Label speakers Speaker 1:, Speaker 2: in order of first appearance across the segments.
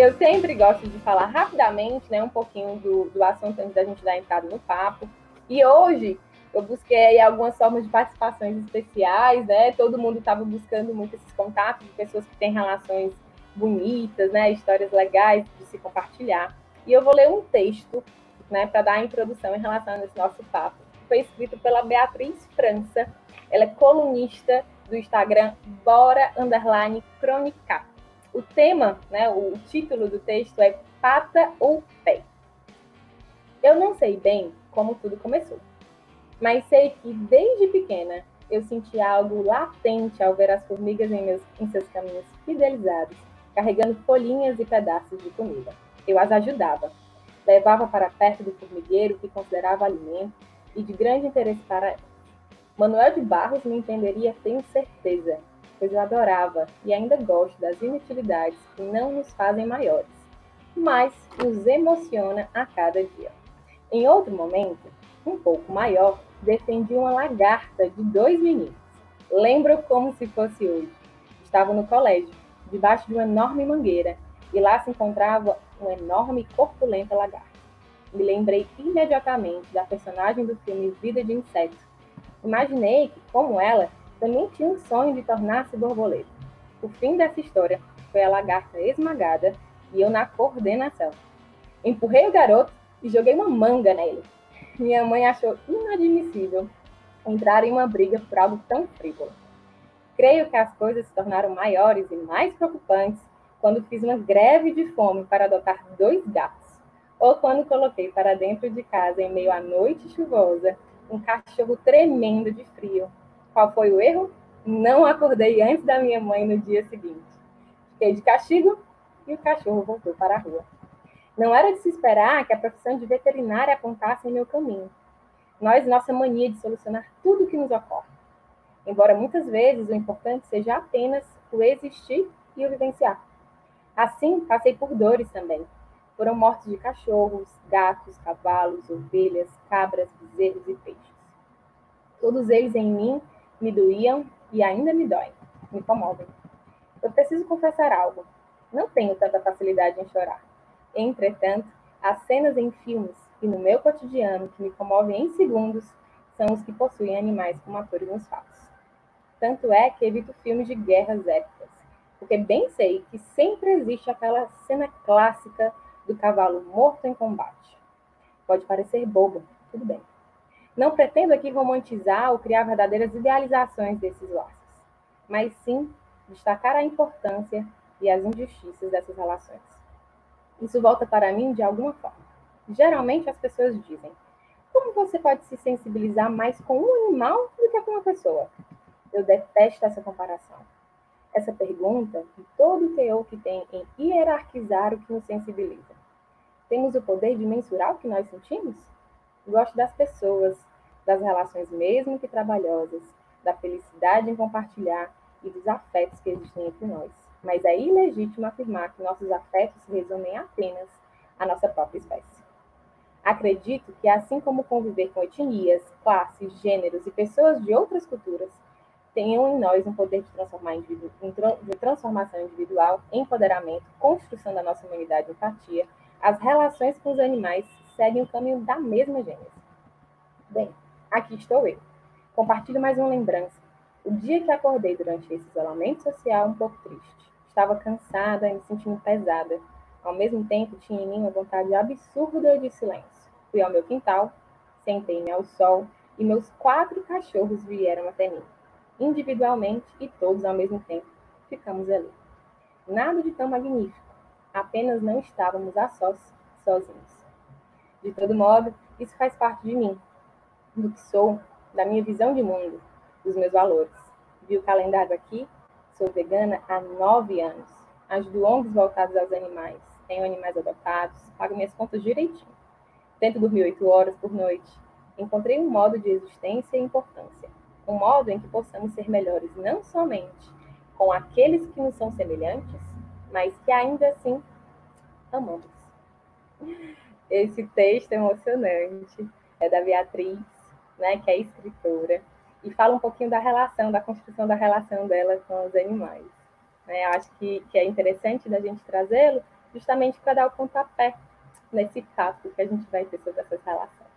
Speaker 1: eu sempre gosto de falar rapidamente, né, um pouquinho do, do assunto antes da gente dar entrada no papo. E hoje eu busquei algumas formas de participações especiais, né? Todo mundo estava buscando muito esses contatos de pessoas que têm relações bonitas, né? Histórias legais de se compartilhar. E eu vou ler um texto, né, para dar a introdução em relação a esse nosso papo. Foi escrito pela Beatriz França. Ela é colunista do Instagram Bora Underline. O tema, né, o título do texto é Pata ou Pé. Eu não sei bem como tudo começou, mas sei que desde pequena eu senti algo latente ao ver as formigas em, meus, em seus caminhos fidelizados, carregando folhinhas e pedaços de comida. Eu as ajudava, levava para perto do formigueiro que considerava alimento e de grande interesse para elas. Manuel de Barros me entenderia, tenho certeza, pois eu adorava e ainda gosto das inutilidades que não nos fazem maiores, mas nos emociona a cada dia. Em outro momento, um pouco maior, defendi uma lagarta de dois meninos. Lembro como se fosse hoje. Estava no colégio, debaixo de uma enorme mangueira, e lá se encontrava uma enorme e corpulenta lagarta. Me lembrei imediatamente da personagem do filme Vida de Inseto. Imaginei que, como ela, também tinha um sonho de tornar-se borboleta. O fim dessa história foi a lagarta esmagada e eu na coordenação. Empurrei o garoto e joguei uma manga nele. Minha mãe achou inadmissível entrar em uma briga por algo tão frívolo. Creio que as coisas se tornaram maiores e mais preocupantes quando fiz uma greve de fome para adotar dois gatos, ou quando coloquei para dentro de casa, em meio à noite chuvosa, um cachorro tremendo de frio qual foi o erro? Não acordei antes da minha mãe no dia seguinte. Fiquei de castigo e o cachorro voltou para a rua. Não era de se esperar que a profissão de veterinária apontasse em meu caminho. Nós, nossa mania de solucionar tudo o que nos ocorre. Embora muitas vezes o importante seja apenas o existir e o vivenciar. Assim, passei por dores também. Foram mortes de cachorros, gatos, cavalos, ovelhas, cabras, bezerros e peixes. Todos eles em mim me doíam e ainda me doem, me comovem. Eu preciso confessar algo. Não tenho tanta facilidade em chorar. Entretanto, as cenas em filmes e no meu cotidiano que me comovem em segundos são os que possuem animais como atores nos fatos. Tanto é que evito filmes de guerras épicas, porque bem sei que sempre existe aquela cena clássica do cavalo morto em combate. Pode parecer bobo, tudo bem. Não pretendo aqui romantizar ou criar verdadeiras idealizações desses laços, mas sim destacar a importância e as injustiças dessas relações. Isso volta para mim de alguma forma. Geralmente as pessoas dizem: como você pode se sensibilizar mais com um animal do que com uma pessoa? Eu detesto essa comparação. Essa pergunta e todo o teor que tem em hierarquizar o que nos sensibiliza. Temos o poder de mensurar o que nós sentimos? Gosto das pessoas, das relações mesmo que trabalhosas, da felicidade em compartilhar e dos afetos que existem entre nós. Mas é ilegítimo afirmar que nossos afetos se resumem apenas à nossa própria espécie. Acredito que, assim como conviver com etnias, classes, gêneros e pessoas de outras culturas, tenham em nós um poder de, transformar individu de transformação individual, empoderamento, construção da nossa humanidade empatia, as relações com os animais seguem o caminho da mesma gênese. Bem, aqui estou eu. Compartilho mais uma lembrança. O dia que acordei durante esse isolamento social um pouco triste. Estava cansada e me sentindo pesada. Ao mesmo tempo, tinha em mim uma vontade absurda de silêncio. Fui ao meu quintal, sentei-me ao sol e meus quatro cachorros vieram até mim. Individualmente e todos ao mesmo tempo, ficamos ali. Nada de tão magnífico, apenas não estávamos a sós, sozinhos. De todo modo, isso faz parte de mim, do que sou, da minha visão de mundo, dos meus valores. Vi o calendário aqui, sou vegana há nove anos. Ajudo ONGs voltados aos animais, tenho animais adotados, pago minhas contas direitinho. Tento dormir oito horas por noite. Encontrei um modo de existência e importância. Um modo em que possamos ser melhores não somente com aqueles que nos são semelhantes, mas que ainda assim amamos. Esse texto é emocionante é da Beatriz, né, que é escritora, e fala um pouquinho da relação, da construção da relação dela com os animais. Né? Eu acho que, que é interessante da gente trazê-lo, justamente para dar o pontapé nesse papo que a gente vai ter sobre essas relações.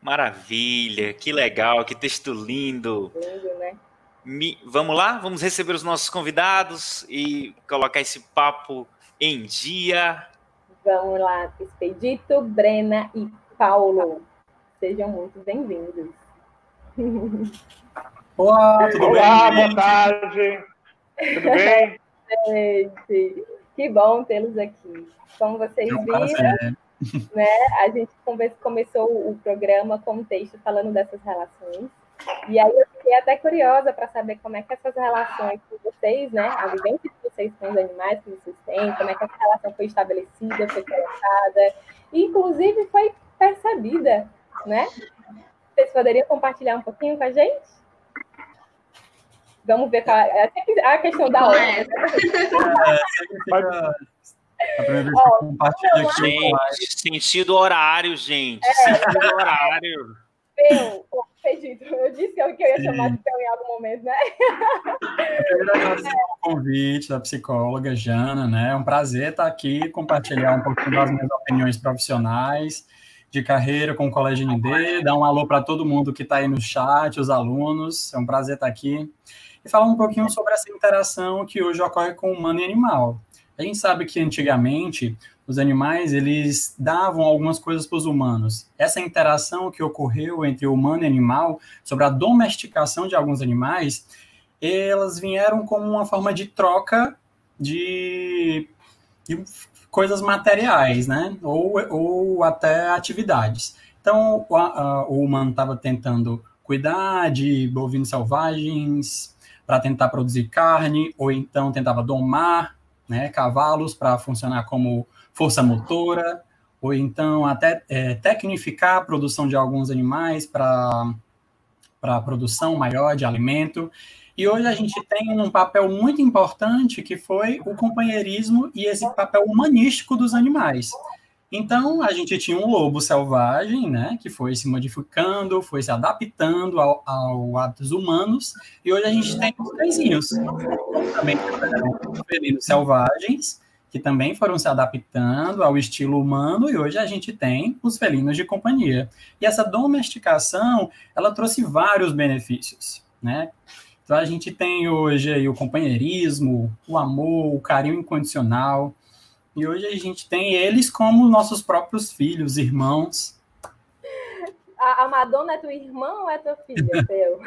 Speaker 2: Maravilha, que legal, que texto lindo.
Speaker 1: Lindo, né?
Speaker 2: Me, vamos lá? Vamos receber os nossos convidados e colocar esse papo em dia.
Speaker 1: Vamos lá, Expedito, Brena e Paulo. Sejam muito bem-vindos.
Speaker 3: Olá, tudo Olá, bem? boa tarde. Tudo bem?
Speaker 1: Gente, que bom tê-los aqui. Como vocês é viram, né, a gente começou o programa com um texto falando dessas relações. E aí eu fiquei até curiosa para saber como é que essas relações com vocês, né, a vivência que vocês têm os animais que vocês têm, como é que essa relação foi estabelecida, foi colocada, e inclusive foi percebida, né? Vocês poderiam compartilhar um pouquinho com a gente? Vamos ver qual é a questão da hora. É,
Speaker 2: a primeira vez que compartilho aqui. Gente, sentido horário, gente. É, sentido horário.
Speaker 1: Eu, eu disse que eu, ia chamar de Peu em algum momento, né? Eu
Speaker 3: agradecer o convite da psicóloga Jana, né? É um prazer estar aqui, compartilhar um pouquinho das minhas opiniões profissionais de carreira com o Colégio ND, dar um alô para todo mundo que está aí no chat, os alunos, é um prazer estar aqui, e falar um pouquinho sobre essa interação que hoje ocorre com humano e animal. A gente sabe que antigamente os animais eles davam algumas coisas para os humanos. Essa interação que ocorreu entre humano e animal sobre a domesticação de alguns animais, elas vieram como uma forma de troca de, de coisas materiais, né? Ou, ou até atividades. Então, o, a, o humano estava tentando cuidar de bovinos selvagens para tentar produzir carne, ou então tentava domar né, cavalos para funcionar como força motora, ou então até é, tecnificar a produção de alguns animais para a produção maior de alimento. E hoje a gente tem um papel muito importante que foi o companheirismo e esse papel humanístico dos animais. Então, a gente tinha um lobo selvagem, né, que foi se modificando, foi se adaptando ao, ao hábitos humanos, e hoje a gente tem os cãezinhos, também felinos selvagens, que também foram se adaptando ao estilo humano, e hoje a gente tem os felinos de companhia. E essa domesticação, ela trouxe vários benefícios, né? Então, a gente tem hoje aí o companheirismo, o amor, o carinho incondicional, e hoje a gente tem eles como nossos próprios filhos, irmãos.
Speaker 1: A, Madonna é tua irmã ou é tua filha, teu?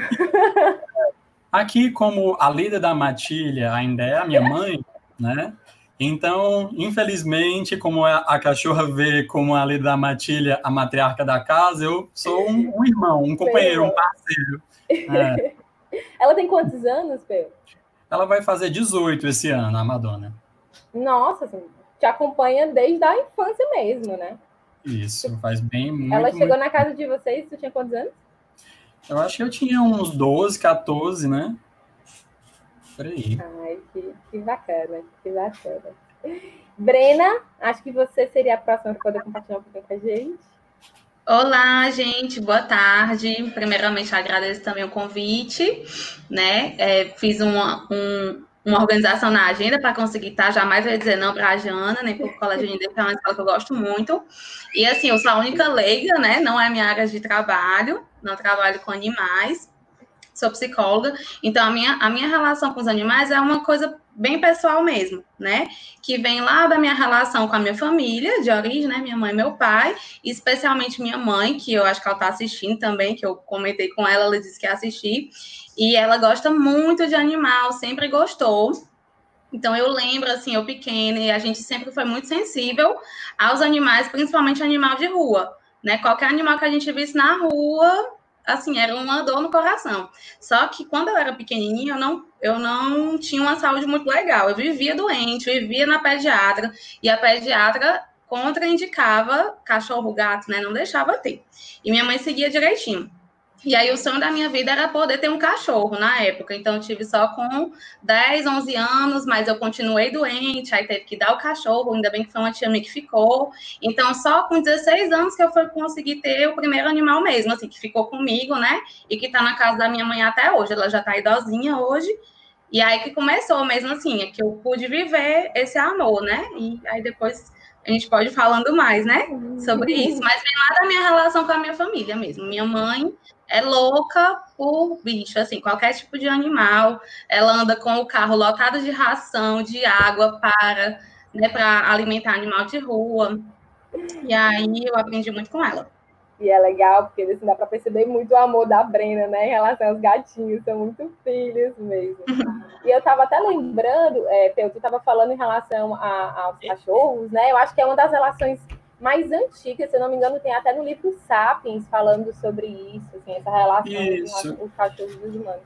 Speaker 3: Aqui, como a líder da matilha ainda é a minha mãe, né? Então, infelizmente, como a, cachorra vê como a líder da matilha a matriarca da casa, eu sou um, um irmão, um companheiro, um parceiro.
Speaker 1: É. Ela tem quantos anos, Pedro?
Speaker 3: Ela vai fazer 18 esse ano, a Madonna.
Speaker 1: Nossa, assim, te acompanha desde a infância mesmo, né?
Speaker 3: Isso, faz bem muito.
Speaker 1: Ela chegou
Speaker 3: muito...
Speaker 1: na casa de vocês, tu tinha quantos anos?
Speaker 3: Eu acho que eu tinha uns 12, 14, né? Por aí.
Speaker 1: Ai, que, que bacana, que bacana. Brena, acho que você seria a próxima para poder compartilhar um pouquinho com a gente.
Speaker 4: Olá, gente, boa tarde. Primeiramente, agradeço também o convite, né? É, fiz uma, um, uma organização na agenda para conseguir estar. Tá, jamais vai dizer não para a Jana, nem para o Colégio de que é uma escola que eu gosto muito. E assim, eu sou a única leiga, né? Não é minha área de trabalho, não trabalho com animais, sou psicóloga. Então, a minha, a minha relação com os animais é uma coisa bem pessoal mesmo, né? Que vem lá da minha relação com a minha família, de origem, né? Minha mãe e meu pai, especialmente minha mãe, que eu acho que ela está assistindo também, que eu comentei com ela, ela disse que ia assistir. E ela gosta muito de animal, sempre gostou. Então eu lembro assim, eu pequena, e a gente sempre foi muito sensível aos animais, principalmente animal de rua, né? Qualquer animal que a gente visse na rua, assim, era uma dor no coração. Só que quando eu era pequenininha, eu não, eu não tinha uma saúde muito legal. Eu vivia doente, vivia na pediatra, e a pediatra contraindicava cachorro, gato, né? Não deixava ter. E minha mãe seguia direitinho. E aí o sonho da minha vida era poder ter um cachorro na época. Então eu tive só com 10, 11 anos, mas eu continuei doente, aí teve que dar o cachorro, ainda bem que foi uma tia minha que ficou. Então só com 16 anos que eu fui conseguir ter o primeiro animal mesmo, assim, que ficou comigo, né? E que tá na casa da minha mãe até hoje. Ela já tá idosinha hoje. E aí que começou mesmo assim, é que eu pude viver esse amor, né? E aí depois a gente pode ir falando mais, né? Sobre isso. Mas vem lá da minha relação com a minha família mesmo. Minha mãe é louca por bicho, assim, qualquer tipo de animal. Ela anda com o carro lotado de ração, de água para, né, para alimentar animal de rua. E aí eu aprendi muito com ela.
Speaker 1: E é legal, porque assim, dá para perceber muito o amor da Brena, né, em relação aos gatinhos, são muito filhos mesmo. e eu estava até lembrando, é, Pedro, tu estava falando em relação a, aos cachorros, né, eu acho que é uma das relações mais antigas, se eu não me engano, tem até no livro Sapiens falando sobre isso, assim, essa relação isso. entre os cachorros e os humanos.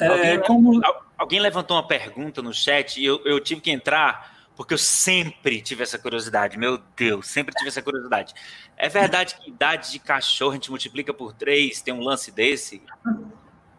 Speaker 2: É, alguém, como... alguém levantou uma pergunta no chat e eu, eu tive que entrar porque eu sempre tive essa curiosidade, meu Deus, sempre tive essa curiosidade. É verdade que idade de cachorro a gente multiplica por três, tem um lance desse?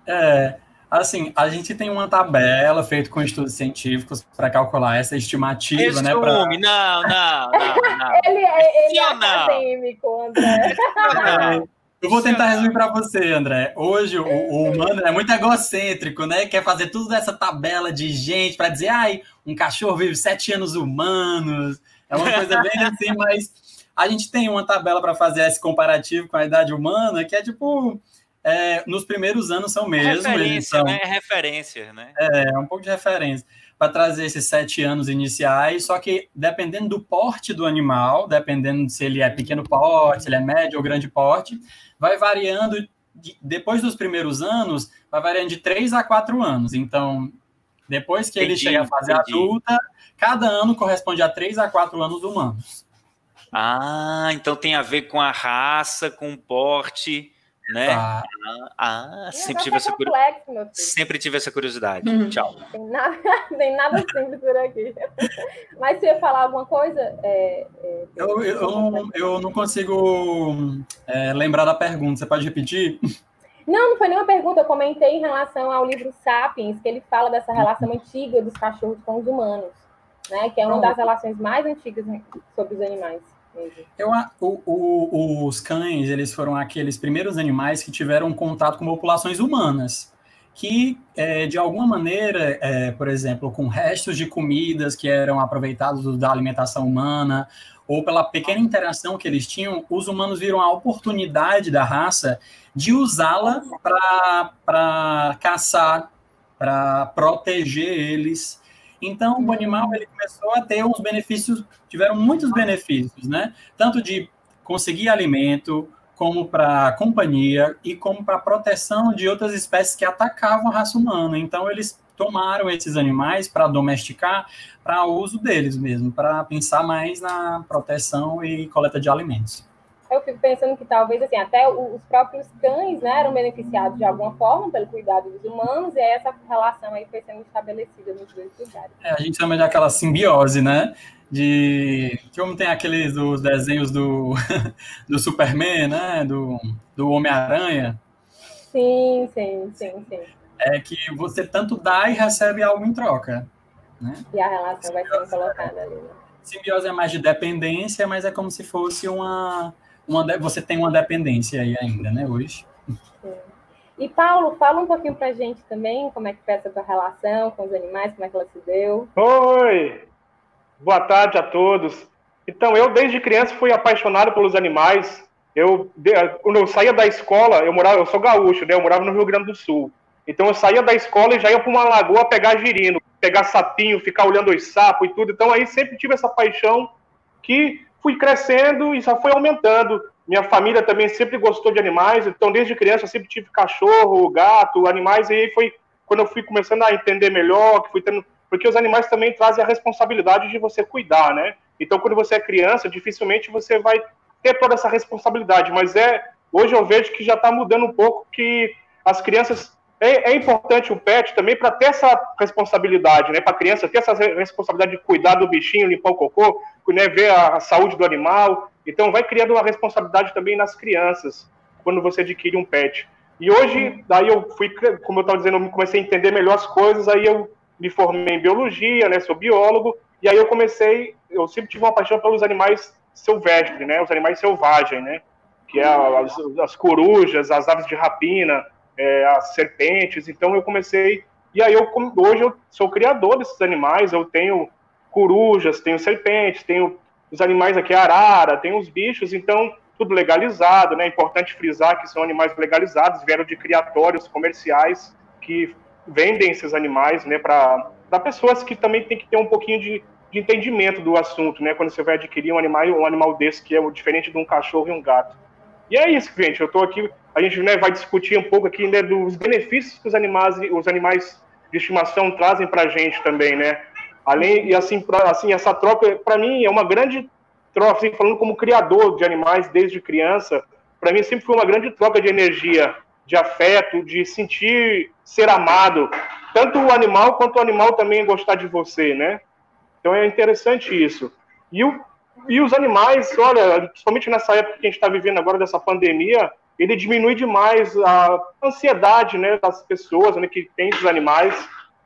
Speaker 3: É, assim, a gente tem uma tabela feita com estudos científicos para calcular essa estimativa, Resume. né? Pra...
Speaker 2: Não, não, não, não.
Speaker 1: ele é, ele é acadêmico, André.
Speaker 3: Não. Eu vou tentar resumir para você, André. Hoje o, o, humano é muito egocêntrico, né? Quer fazer tudo dessa tabela de gente para dizer, ai, um cachorro vive sete anos humanos. É uma coisa bem assim, mas a gente tem uma tabela para fazer esse comparativo com a idade humana, que é tipo. É, nos primeiros anos são mesmo.
Speaker 2: Referência, são, né? É referência, né?
Speaker 3: É, é um pouco de referência para trazer esses sete anos iniciais, só que dependendo do porte do animal, dependendo se ele é pequeno porte, se ele é médio ou grande porte, vai variando, de, depois dos primeiros anos, vai variando de três a quatro anos. Então, depois que entendi, ele chega à fase entendi. adulta, cada ano corresponde a três a quatro anos humanos.
Speaker 2: Ah, então tem a ver com a raça, com o porte né? Ah, ah sempre tive, essa complexo, sempre tive essa curiosidade. Uhum. Tchau.
Speaker 1: Tem nada, tem nada simples por aqui. Mas você ia falar alguma coisa? É,
Speaker 3: é, eu, eu, eu, não consigo é, lembrar da pergunta. Você pode repetir?
Speaker 1: Não, não foi nenhuma pergunta. Eu comentei em relação ao livro Sapiens, que ele fala dessa relação antiga dos cachorros com os humanos, né? Que é uma das relações mais antigas sobre os animais.
Speaker 3: Eu, o, o, os cães, eles foram aqueles primeiros animais que tiveram contato com populações humanas, que, é, de alguma maneira, é, por exemplo, com restos de comidas que eram aproveitados da alimentação humana, ou pela pequena interação que eles tinham, os humanos viram a oportunidade da raça de usá-la para caçar, para proteger eles então, o animal ele começou a ter uns benefícios, tiveram muitos benefícios, né? Tanto de conseguir alimento, como para companhia e como para proteção de outras espécies que atacavam a raça humana. Então, eles tomaram esses animais para domesticar, para uso deles mesmo, para pensar mais na proteção e coleta de alimentos
Speaker 1: eu fico pensando que talvez assim, até os próprios cães né, eram beneficiados de alguma forma pelo cuidado dos humanos, e aí essa relação aí foi sendo estabelecida nos dois lugares.
Speaker 3: É, a gente chama de aquela simbiose, né? De como tem aqueles dos desenhos do, do Superman, né? Do, do Homem-Aranha.
Speaker 1: Sim, sim, sim, sim.
Speaker 3: É que você tanto dá e recebe algo em troca. Né?
Speaker 1: E a relação vai sendo colocada ali. Né?
Speaker 3: Simbiose é mais de dependência, mas é como se fosse uma uma, você tem uma dependência aí ainda, né, hoje.
Speaker 1: E Paulo, fala um pouquinho pra gente também como é que foi essa tua relação com os animais, como é que ela se deu.
Speaker 5: Oi! Boa tarde a todos. Então, eu desde criança fui apaixonado pelos animais. Eu, quando eu saía da escola, eu morava, eu sou gaúcho, né? Eu morava no Rio Grande do Sul. Então eu saía da escola e já ia para uma lagoa pegar girino, pegar sapinho, ficar olhando os sapos e tudo. Então aí sempre tive essa paixão que fui crescendo e só foi aumentando. Minha família também sempre gostou de animais, então desde criança sempre tive cachorro, gato, animais, e aí foi quando eu fui começando a entender melhor, que fui tendo, porque os animais também trazem a responsabilidade de você cuidar, né? Então quando você é criança, dificilmente você vai ter toda essa responsabilidade, mas é hoje eu vejo que já está mudando um pouco que as crianças é, é, importante o pet também para ter essa responsabilidade, né? Para a criança ter essa responsabilidade de cuidar do bichinho, limpar o cocô, né? ver a, a, saúde do animal. Então, vai criando uma responsabilidade também nas crianças quando você adquire um pet. E hoje, daí eu fui, como eu estava dizendo, eu comecei a entender melhor as coisas. Aí eu me formei em biologia, né? Sou biólogo. E aí eu comecei, eu sempre tive uma paixão pelos animais silvestres, né? Os animais selvagens, né? Que é as, as corujas, as aves de rapina é, as serpentes. Então eu comecei E aí eu hoje eu sou criador desses animais, eu tenho corujas, tenho serpentes, tenho os animais aqui arara, tenho os bichos, então tudo legalizado, né? É importante frisar que são animais legalizados, vieram de criatórios comerciais que vendem esses animais, né, para pessoas que também tem que ter um pouquinho de, de entendimento do assunto, né? Quando você vai adquirir um animal, um animal desse que é diferente de um cachorro e um gato. E é isso, gente. Eu estou aqui, a gente né, vai discutir um pouco aqui né, dos benefícios que os animais, os animais de estimação trazem para a gente também, né? Além e assim, pra, assim essa troca para mim é uma grande troca, assim, falando como criador de animais desde criança, para mim sempre foi uma grande troca de energia, de afeto, de sentir ser amado, tanto o animal quanto o animal também gostar de você, né? Então é interessante isso. E, o, e os animais, olha, principalmente nessa época que a gente está vivendo agora dessa pandemia, ele diminui demais a ansiedade né, das pessoas né, que têm esses animais,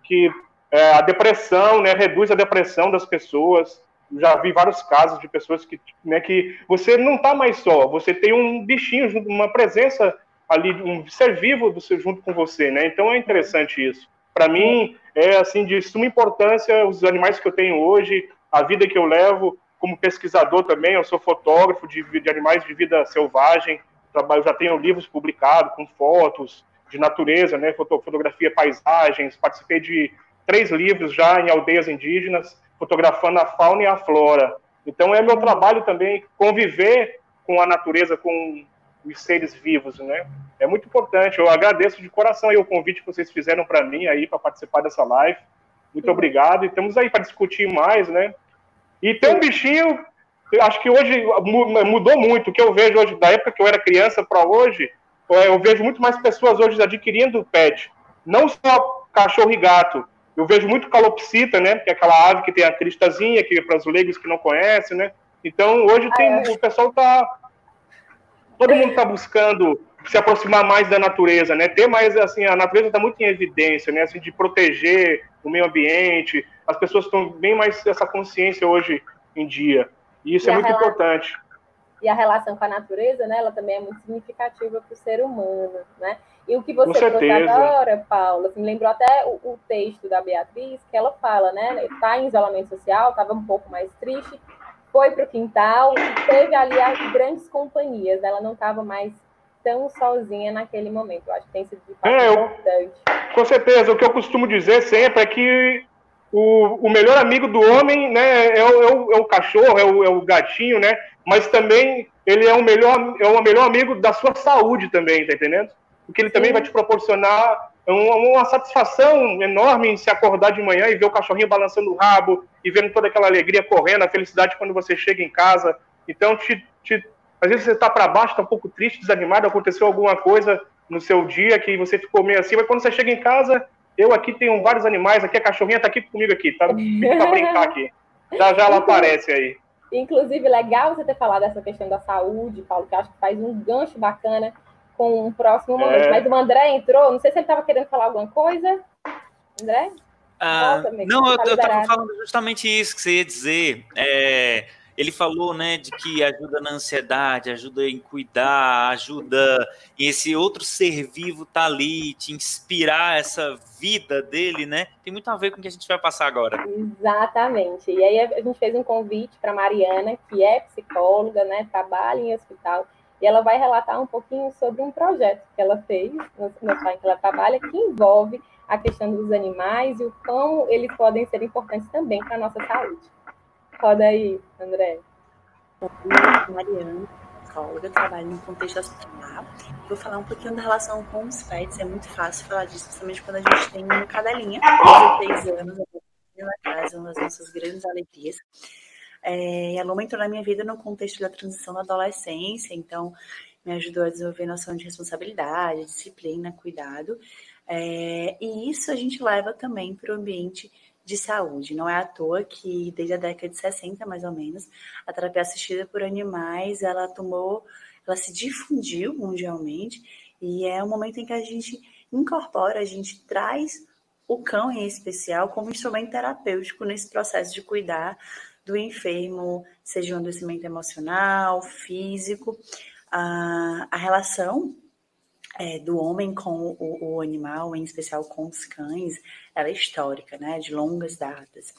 Speaker 5: que é, a depressão, né, reduz a depressão das pessoas. Já vi vários casos de pessoas que, né, que você não está mais só, você tem um bichinho, uma presença ali, um ser vivo do seu, junto com você, né? Então é interessante isso. Para mim, é assim de suma importância os animais que eu tenho hoje, a vida que eu levo como pesquisador também. Eu sou fotógrafo de, de animais de vida selvagem, trabalho, já tenho livros publicados com fotos de natureza, né, fotografia, paisagens. Participei de três livros já em aldeias indígenas, fotografando a fauna e a flora. Então é meu trabalho também conviver com a natureza, com os seres vivos, né? É muito importante. Eu agradeço de coração aí o convite que vocês fizeram para mim aí para participar dessa live. Muito obrigado. E estamos aí para discutir mais, né? E tem um bichinho, acho que hoje mudou muito. O que eu vejo hoje, da época que eu era criança para hoje, é, eu vejo muito mais pessoas hoje adquirindo pet. Não só cachorro e gato. Eu vejo muito calopsita, né? Que é aquela ave que tem a cristazinha, que para os leigos que não conhecem, né? Então, hoje tem, ah, é. o pessoal tá todo mundo está buscando se aproximar mais da natureza, né? Ter mais assim, a natureza está muito em evidência, né? Assim, de proteger o meio ambiente. As pessoas estão bem mais essa consciência hoje em dia. E isso e é muito relação, importante.
Speaker 1: E a relação com a natureza, né? Ela também é muito significativa para o ser humano, né? E o que você trouxe agora, Paula, assim, me lembrou até o, o, texto da Beatriz, que ela fala, né? Está em isolamento social, estava um pouco mais triste, foi para o quintal e teve ali as grandes companhias. Ela não estava mais tão sozinha naquele momento. Eu acho que tem sido de fato é, importante.
Speaker 5: com certeza. O que eu costumo dizer sempre é que o, o melhor amigo do homem né, é, o, é o, é o cachorro, é o, é o gatinho, né? Mas também ele é o melhor, é o melhor amigo da sua saúde também, tá entendendo? Porque ele também vai te proporcionar uma, uma, satisfação enorme em se acordar de manhã e ver o cachorrinho balançando o rabo e vendo toda aquela alegria correndo, a felicidade quando você chega em casa. Então, te, te, às vezes você está para baixo, está um pouco triste, desanimado, aconteceu alguma coisa no seu dia que você ficou meio assim, mas quando você chega em casa, eu aqui tenho vários animais, aqui a cachorrinha está aqui comigo aqui, tá para brincar aqui. Já já ela aparece aí.
Speaker 1: Inclusive, legal você ter falado dessa questão da saúde, Paulo, que acho que faz um gancho bacana com um próximo momento. É. Mas o André entrou, não sei se ele estava querendo falar alguma coisa. André?
Speaker 2: Ah, não, eu tá estava falando justamente isso que você ia dizer. É, ele falou, né, de que ajuda na ansiedade, ajuda em cuidar, ajuda em esse outro ser vivo tá ali, te inspirar essa vida dele, né? Tem muito a ver com o que a gente vai passar agora.
Speaker 1: Exatamente. E aí a gente fez um convite para Mariana, que é psicóloga, né, trabalha em hospital e ela vai relatar um pouquinho sobre um projeto que ela fez no, no em que ela trabalha, que envolve a questão dos animais e o como eles podem ser importantes também para a nossa saúde. Roda aí, André.
Speaker 6: Mariana, psicóloga, trabalho no contexto hospitalar. Vou falar um pouquinho da relação com os pets, é muito fácil falar disso, principalmente quando a gente tem uma cadelinha, de três anos, na casa, uma das nossas grandes alegrias. É, a Luma entrou na minha vida no contexto da transição da adolescência, então me ajudou a desenvolver noção de responsabilidade, disciplina, cuidado. É, e isso a gente leva também para o ambiente de saúde. Não é à toa que desde a década de 60, mais ou menos, a terapia assistida por animais, ela tomou, ela se difundiu mundialmente e é o momento em que a gente incorpora, a gente traz o cão em especial como instrumento terapêutico nesse processo de cuidar do enfermo, seja um adoecimento emocional, físico. A, a relação é, do homem com o, o, animal, em especial com os cães, ela é histórica, né, de longas datas.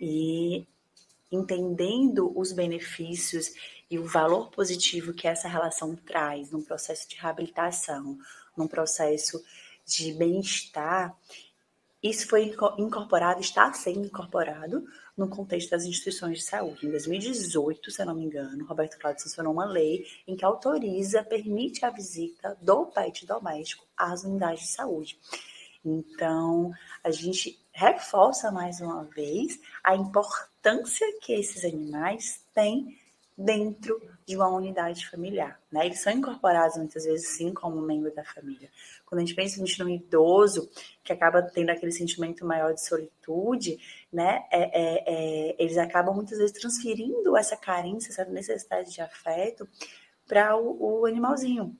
Speaker 6: E entendendo os benefícios e o valor positivo que essa relação traz num processo de reabilitação, num processo de bem-estar, isso foi incorporado, está sendo incorporado no contexto das instituições de saúde. Em 2018, se eu não me engano, Roberto Cláudio sancionou uma lei em que autoriza, permite a visita do pet doméstico às unidades de saúde. Então, a gente reforça mais uma vez a importância que esses animais têm dentro de uma unidade familiar. Né? Eles são incorporados muitas vezes, sim, como membro da família. Quando a gente pensa no idoso, que acaba tendo aquele sentimento maior de solitude, né? É, é, é, eles acabam muitas vezes transferindo essa carência, essa necessidade de afeto para o, o, animalzinho.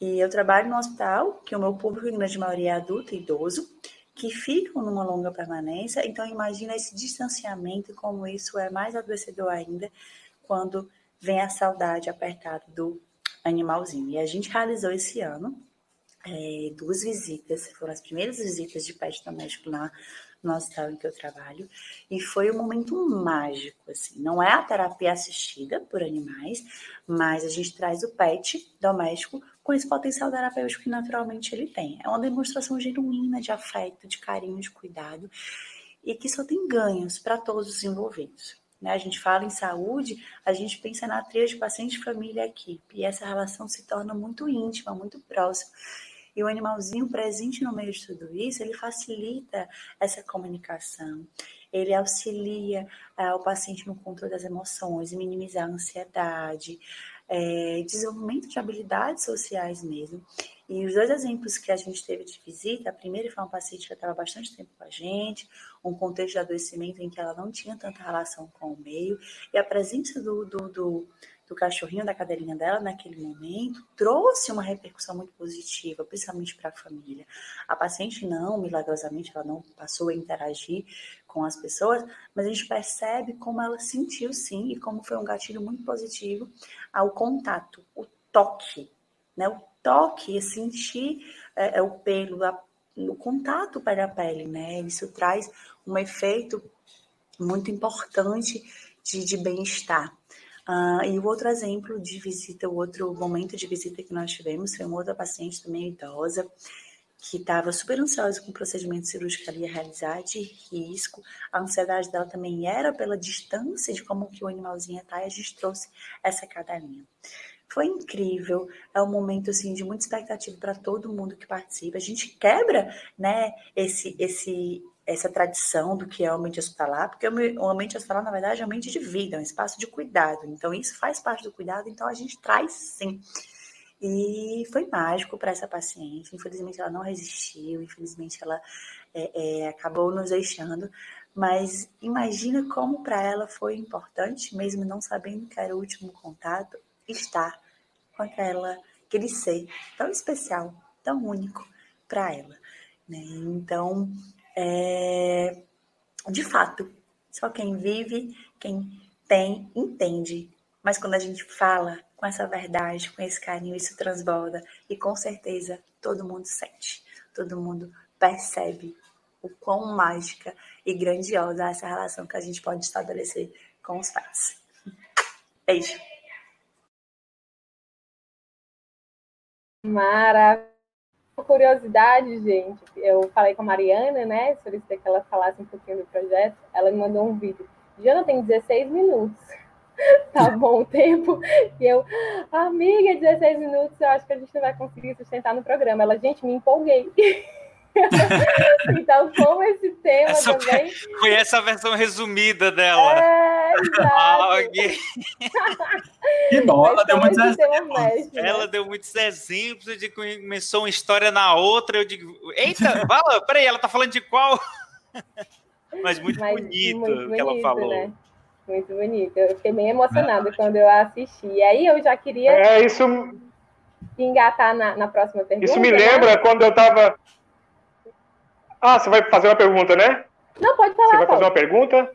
Speaker 6: E eu trabalho no hospital, que o meu público, em grande maioria, é adulto e idoso, que ficam numa longa permanência. Então, imagina esse distanciamento como isso é mais adoecedor ainda quando vem a saudade apertada do animalzinho. E a gente realizou esse ano é, duas visitas, foram as primeiras visitas de pet doméstico lá no hospital em que eu trabalho, e foi um momento mágico, assim, não é a terapia assistida por animais, mas a gente traz o pet doméstico com esse potencial terapêutico que naturalmente ele tem. É uma demonstração genuína de afeto, de carinho, de cuidado, e que só tem ganhos para todos os envolvidos. Né? A gente fala em saúde, a gente pensa na trilha de paciente, família e equipe, e essa relação se torna muito íntima, muito próxima. E o animalzinho presente no meio de tudo isso, ele facilita essa comunicação, ele auxilia uh, o paciente no controle das emoções, minimizar a ansiedade, é, desenvolvimento de habilidades sociais mesmo. E os dois exemplos que a gente teve de visita, a primeira foi uma paciente que estava bastante tempo com a gente, um contexto de adoecimento em que ela não tinha tanta relação com o meio, e a presença do, do, do do cachorrinho da cadeirinha dela naquele momento trouxe uma repercussão muito positiva, principalmente para a família. A paciente não, milagrosamente, ela não passou a interagir com as pessoas, mas a gente percebe como ela sentiu sim e como foi um gatilho muito positivo ao contato, o toque, né? O toque, sentir é, é, o pelo, a, o contato para a pele, né? Isso traz um efeito muito importante de, de bem-estar. Uh, e o outro exemplo de visita, o outro momento de visita que nós tivemos foi uma outra paciente também idosa, que estava super ansiosa com o procedimento cirúrgico que ela ia realizar, de risco. A ansiedade dela também era pela distância de como que o animalzinho está, e a gente trouxe essa cadelinha. Foi incrível, é um momento assim de muita expectativa para todo mundo que participa. A gente quebra, né, esse esse essa tradição do que é o ambiente hospitalar, porque o ambiente hospitalar, na verdade, é um ambiente de vida, é um espaço de cuidado. Então, isso faz parte do cuidado, então a gente traz sim. E foi mágico para essa paciente. Infelizmente, ela não resistiu, infelizmente, ela é, é, acabou nos deixando. Mas imagina como para ela foi importante, mesmo não sabendo que era o último contato, estar com aquela, aquele ser tão especial, tão único para ela. Né? Então, é, de fato, só quem vive, quem tem, entende. Mas quando a gente fala com essa verdade, com esse carinho, isso transborda. E com certeza todo mundo sente, todo mundo percebe o quão mágica e grandiosa é essa relação que a gente pode estabelecer com os pais. Beijo.
Speaker 1: Maravilha curiosidade, gente, eu falei com a Mariana, né? Solicitei que ela falasse um pouquinho do projeto. Ela me mandou um vídeo. Não tem 16 minutos. tá bom o tempo. E eu, amiga, 16 minutos, eu acho que a gente não vai conseguir sustentar no programa. Ela, gente, me empolguei. então, como esse tema essa também.
Speaker 2: Foi essa a versão resumida dela. É,
Speaker 1: exato.
Speaker 3: que bom, ela deu muitos exemplos.
Speaker 2: Né? ela deu muitos exemplos de começou uma história na outra. Eu digo, eita, fala, peraí, ela tá falando de qual? Mas muito Mas, bonito muito que ela falou. Né?
Speaker 1: Muito bonito. Eu fiquei bem emocionada quando eu assisti. E aí eu já queria.
Speaker 5: É, isso.
Speaker 1: Engatar na, na próxima pergunta.
Speaker 5: Isso me lembra né? quando eu estava ah, você vai fazer uma pergunta, né?
Speaker 1: Não, pode falar.
Speaker 5: Você vai fazer uma pergunta?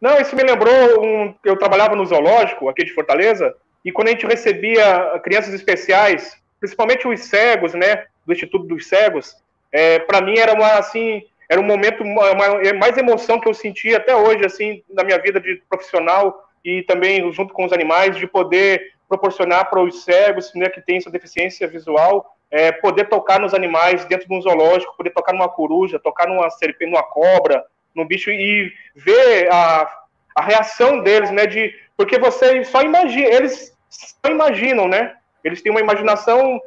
Speaker 5: Não, isso me lembrou um. Eu trabalhava no zoológico aqui de Fortaleza, e quando a gente recebia crianças especiais principalmente os cegos, né, do Instituto dos Cegos, é, para mim era uma, assim, era um momento, uma, uma, é mais emoção que eu senti até hoje, assim, na minha vida de profissional e também junto com os animais, de poder proporcionar para os cegos, né, que têm essa deficiência visual, é, poder tocar nos animais dentro de um zoológico, poder tocar numa coruja, tocar numa serpente, numa cobra, num bicho e ver a, a reação deles, né, de porque você só imagina, eles só imaginam, né? Eles têm uma imaginação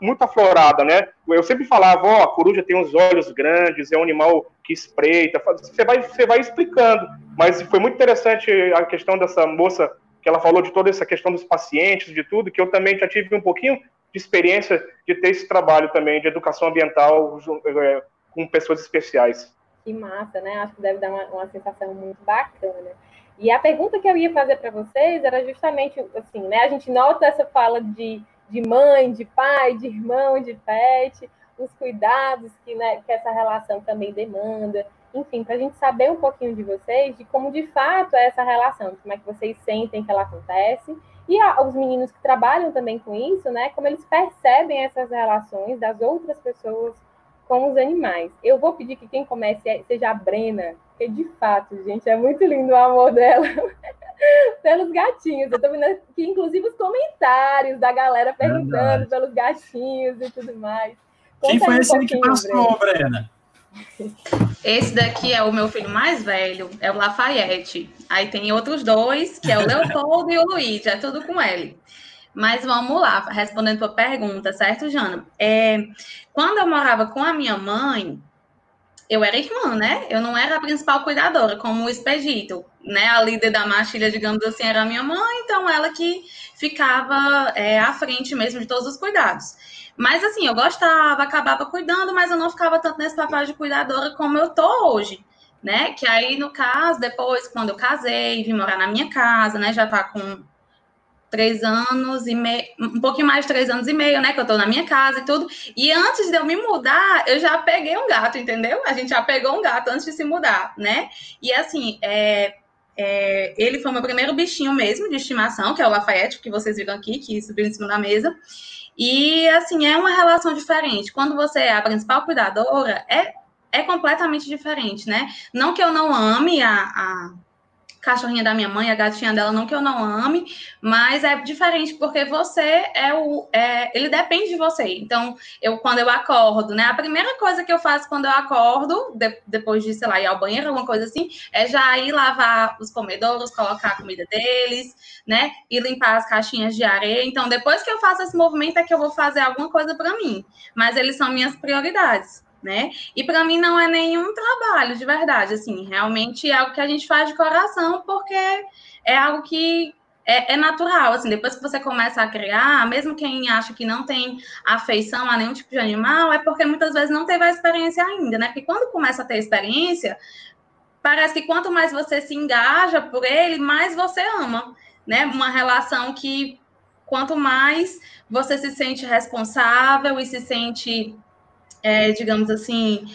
Speaker 5: muito aflorada, né? Eu sempre falava, ó, oh, a coruja tem uns olhos grandes, é um animal que espreita. Você vai, você vai explicando. Mas foi muito interessante a questão dessa moça que ela falou de toda essa questão dos pacientes, de tudo, que eu também já tive um pouquinho de experiência de ter esse trabalho também de educação ambiental é, com pessoas especiais.
Speaker 1: Que massa, né? Acho que deve dar uma, uma sensação muito bacana. E a pergunta que eu ia fazer para vocês era justamente assim, né? A gente nota essa fala de, de mãe, de pai, de irmão, de pet, os cuidados que, né, que essa relação também demanda. Enfim, para a gente saber um pouquinho de vocês, de como de fato é essa relação, como é que vocês sentem que ela acontece. E a, os meninos que trabalham também com isso, né? Como eles percebem essas relações das outras pessoas com os animais. Eu vou pedir que quem comece é, seja a Brena, porque de fato, gente, é muito lindo o amor dela pelos gatinhos. Eu tô vendo aqui, inclusive, os comentários da galera perguntando Verdade. pelos gatinhos e tudo mais.
Speaker 3: Conta Quem foi um esse que passou, Brena? Brena?
Speaker 4: Esse daqui é o meu filho mais velho, é o Lafayette. Aí tem outros dois, que é o Leopoldo e o Luiz, é tudo com ele. Mas vamos lá, respondendo a pergunta, certo, Jana? É, quando eu morava com a minha mãe, eu era irmã, né? Eu não era a principal cuidadora, como o Expedito, né? A líder da matilha, digamos assim, era a minha mãe, então ela que ficava é, à frente mesmo de todos os cuidados. Mas assim, eu gostava, acabava cuidando, mas eu não ficava tanto nesse papel de cuidadora como eu tô hoje, né? Que aí, no caso, depois, quando eu casei, vim morar na minha casa, né? Já tá com três anos e meio, um pouquinho mais de três anos e meio, né? Que eu tô na minha casa e tudo. E antes de eu me mudar, eu já peguei um gato, entendeu? A gente já pegou um gato antes de se mudar, né? E assim, é, é, ele foi meu primeiro bichinho mesmo de estimação, que é o Lafayette, que vocês viram aqui, que subiu em cima da mesa. E assim, é uma relação diferente. Quando você é a principal cuidadora, é, é completamente diferente, né? Não que eu não ame a, a cachorrinha da minha mãe, a gatinha dela, não que eu não ame, mas é diferente porque você é o. É, ele depende de você. Então, eu quando eu acordo, né? A primeira coisa que eu faço quando eu acordo, de, depois de, sei lá, ir ao banheiro, alguma coisa assim, é já ir lavar os comedouros, colocar a comida deles, né? E limpar as caixinhas de areia. Então, depois que eu faço esse movimento, é que eu vou fazer alguma coisa para mim. Mas eles são minhas prioridades né? E para mim não é nenhum trabalho de verdade, assim, realmente é algo que a gente faz de coração, porque é algo que é, é, natural, assim, depois que você começa a criar, mesmo quem acha que não tem afeição a nenhum tipo de animal, é porque muitas vezes não teve a experiência ainda, né? Porque quando começa a ter experiência, parece que quanto mais você se engaja por ele, mais você ama, né? Uma relação que quanto mais você se sente responsável e se sente é, digamos assim,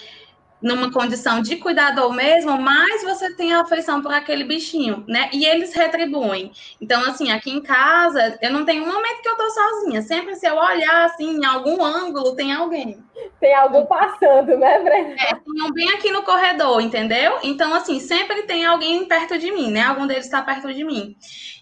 Speaker 4: numa condição de cuidador mesmo, mais você tem afeição por aquele bichinho, né? E eles retribuem. Então, assim, aqui em casa, eu não tenho um momento que eu tô sozinha. Sempre se eu olhar, assim, em algum ângulo, tem alguém.
Speaker 1: Tem algo passando, né, Brenda?
Speaker 4: É, tem bem aqui no corredor, entendeu? Então, assim, sempre tem alguém perto de mim, né? Algum deles está perto de mim.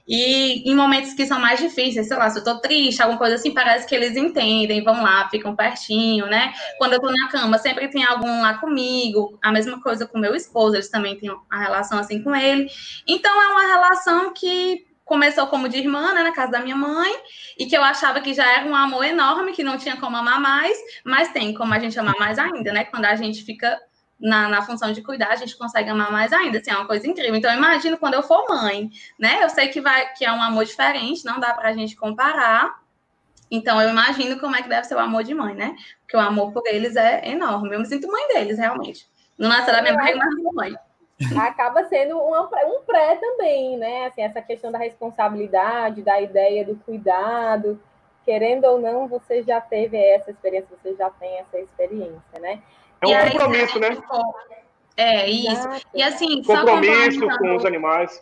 Speaker 4: E em momentos que são mais difíceis, sei lá, se eu tô triste, alguma coisa assim, parece que eles entendem, vão lá, ficam pertinho, né? Quando eu tô na cama, sempre tem algum lá comigo. A mesma coisa com meu esposo, eles também têm a relação assim com ele. Então é uma relação que começou como de irmã, né, na casa da minha mãe, e que eu achava que já era um amor enorme, que não tinha como amar mais, mas tem como a gente amar mais ainda, né? Quando a gente fica na, na função de cuidar, a gente consegue amar mais ainda, assim, é uma coisa incrível. Então, eu imagino quando eu for mãe, né? Eu sei que vai que é um amor diferente, não dá pra gente comparar. Então, eu imagino como é que deve ser o amor de mãe, né? Porque o amor por eles é enorme. Eu me sinto mãe deles, realmente. Não nasceu da minha mãe, mas mãe.
Speaker 1: Acaba sendo uma, um pré também, né? Assim, essa questão da responsabilidade, da ideia do cuidado. Querendo ou não, você já teve essa experiência, você já tem essa experiência, né?
Speaker 5: É um aí, compromisso, né?
Speaker 4: É, isso. E assim,
Speaker 5: compromisso com os animais.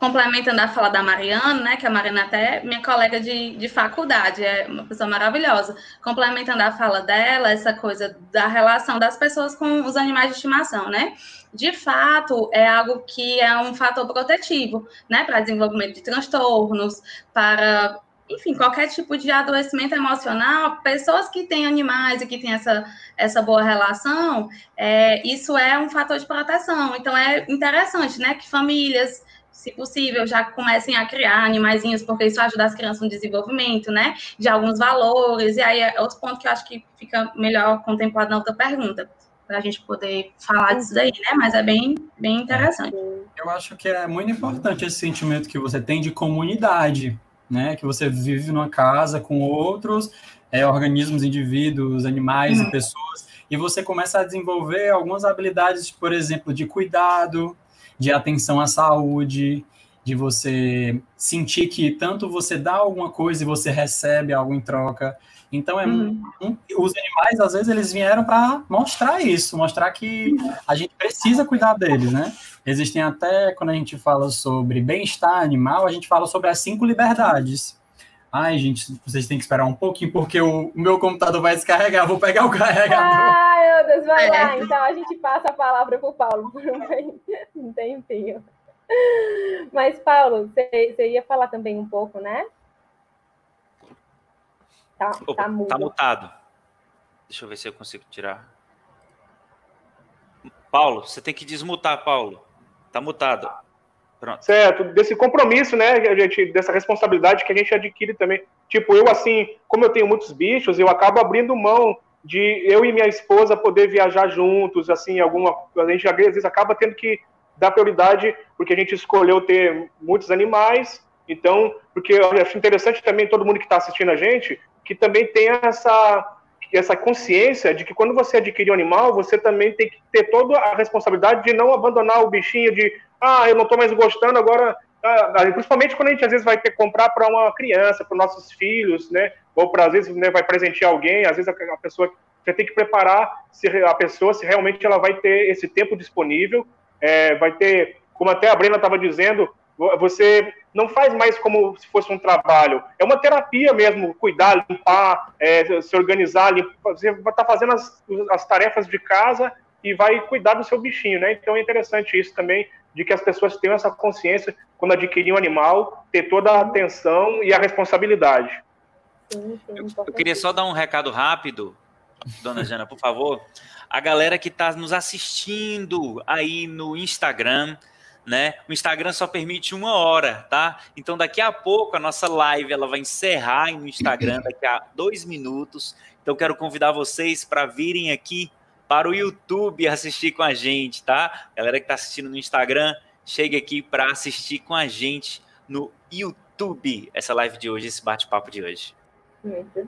Speaker 4: complementando a fala da Mariana, né, que a Mariana até é minha colega de, de faculdade, é uma pessoa maravilhosa. Complementando a fala dela, essa coisa da relação das pessoas com os animais de estimação, né? De fato, é algo que é um fator protetivo, né, para desenvolvimento de transtornos, para enfim, qualquer tipo de adoecimento emocional, pessoas que têm animais e que têm essa, essa boa relação, é, isso é um fator de proteção. Então, é interessante, né, que famílias, se possível, já comecem a criar animaizinhos, porque isso ajuda as crianças no desenvolvimento, né, de alguns valores, e aí é outro ponto que eu acho que fica melhor contemplado na outra pergunta, para a gente poder falar disso daí, né, mas é bem, bem interessante.
Speaker 3: Eu acho que é muito importante esse sentimento que você tem de comunidade, né? Que você vive numa casa com outros é, organismos, indivíduos, animais uhum. e pessoas, e você começa a desenvolver algumas habilidades, por exemplo, de cuidado, de atenção à saúde, de você sentir que tanto você dá alguma coisa e você recebe algo em troca. Então, é uhum. um, os animais, às vezes, eles vieram para mostrar isso, mostrar que a gente precisa cuidar deles, né? Existem até, quando a gente fala sobre bem-estar animal, a gente fala sobre as cinco liberdades. Ai, gente, vocês têm que esperar um pouquinho, porque o, meu computador vai descarregar, vou pegar o carregador.
Speaker 1: Ai, meu Deus, vai é. lá. Então a gente passa a palavra para o Paulo por um tempinho. Mas, Paulo, você, você ia falar também um pouco, né?
Speaker 2: Tá, Opa, tá, tá mutado. Deixa eu ver se eu consigo tirar. Paulo, você tem que desmutar, Paulo. Tá mutado.
Speaker 5: Pronto. Certo, desse compromisso, né, a gente, dessa responsabilidade que a gente adquire também. Tipo, eu assim, como eu tenho muitos bichos, eu acabo abrindo mão de eu e minha esposa poder viajar juntos, assim, alguma, a gente às vezes acaba tendo que dar prioridade porque a gente escolheu ter muitos animais. Então, porque eu acho interessante também todo mundo que está assistindo a gente que também tenha essa essa consciência de que quando você adquire um animal, você também tem que ter toda a responsabilidade de não abandonar o bichinho, de ah, eu não estou mais gostando, agora. Ah, ah, principalmente quando a gente às vezes vai ter que comprar para uma criança, para nossos filhos, né? Ou para às vezes né, vai presentear alguém, às vezes a, pessoa você tem que preparar se a pessoa se realmente ela vai ter esse tempo disponível, é, vai ter, como até a Brena estava dizendo, você não faz mais como se fosse um trabalho. É uma terapia mesmo, cuidar, limpar, é, se organizar. Limpar, você vai estar tá fazendo as, as tarefas de casa e vai cuidar do seu bichinho, né? Então é interessante isso também, de que as pessoas tenham essa consciência quando adquirir um animal, ter toda a atenção e a responsabilidade.
Speaker 2: eu, eu queria só dar um recado rápido, dona Jana, por favor. A galera que está nos assistindo aí no Instagram, né? O Instagram só permite uma hora, tá? Então daqui a pouco a nossa live ela vai encerrar no Instagram daqui a dois minutos. Então quero convidar vocês para virem aqui para o YouTube assistir com a gente, tá? Galera que está assistindo no Instagram, chegue aqui para assistir com a gente no YouTube essa live de hoje, esse bate-papo de hoje.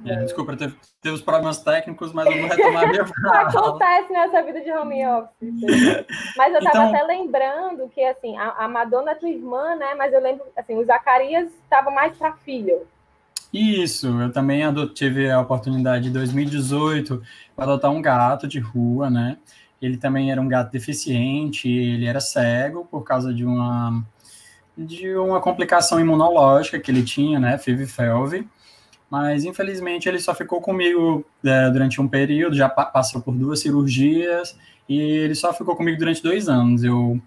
Speaker 3: É, desculpa, teve, teve os problemas técnicos, mas eu vou retomar minha
Speaker 1: fala. Acontece nessa vida de home office. Mas eu estava então... até lembrando que, assim, a, a Madonna é tua irmã, né? Mas eu lembro, assim, o Zacarias estava mais para filho.
Speaker 3: Isso, eu também tive a oportunidade em 2018 para adotar um gato de rua, né? Ele também era um gato deficiente, ele era cego por causa de uma de uma complicação imunológica que ele tinha, né, FIV-FeLV. Mas infelizmente ele só ficou comigo é, durante um período, já pa passou por duas cirurgias e ele só ficou comigo durante dois anos. Eu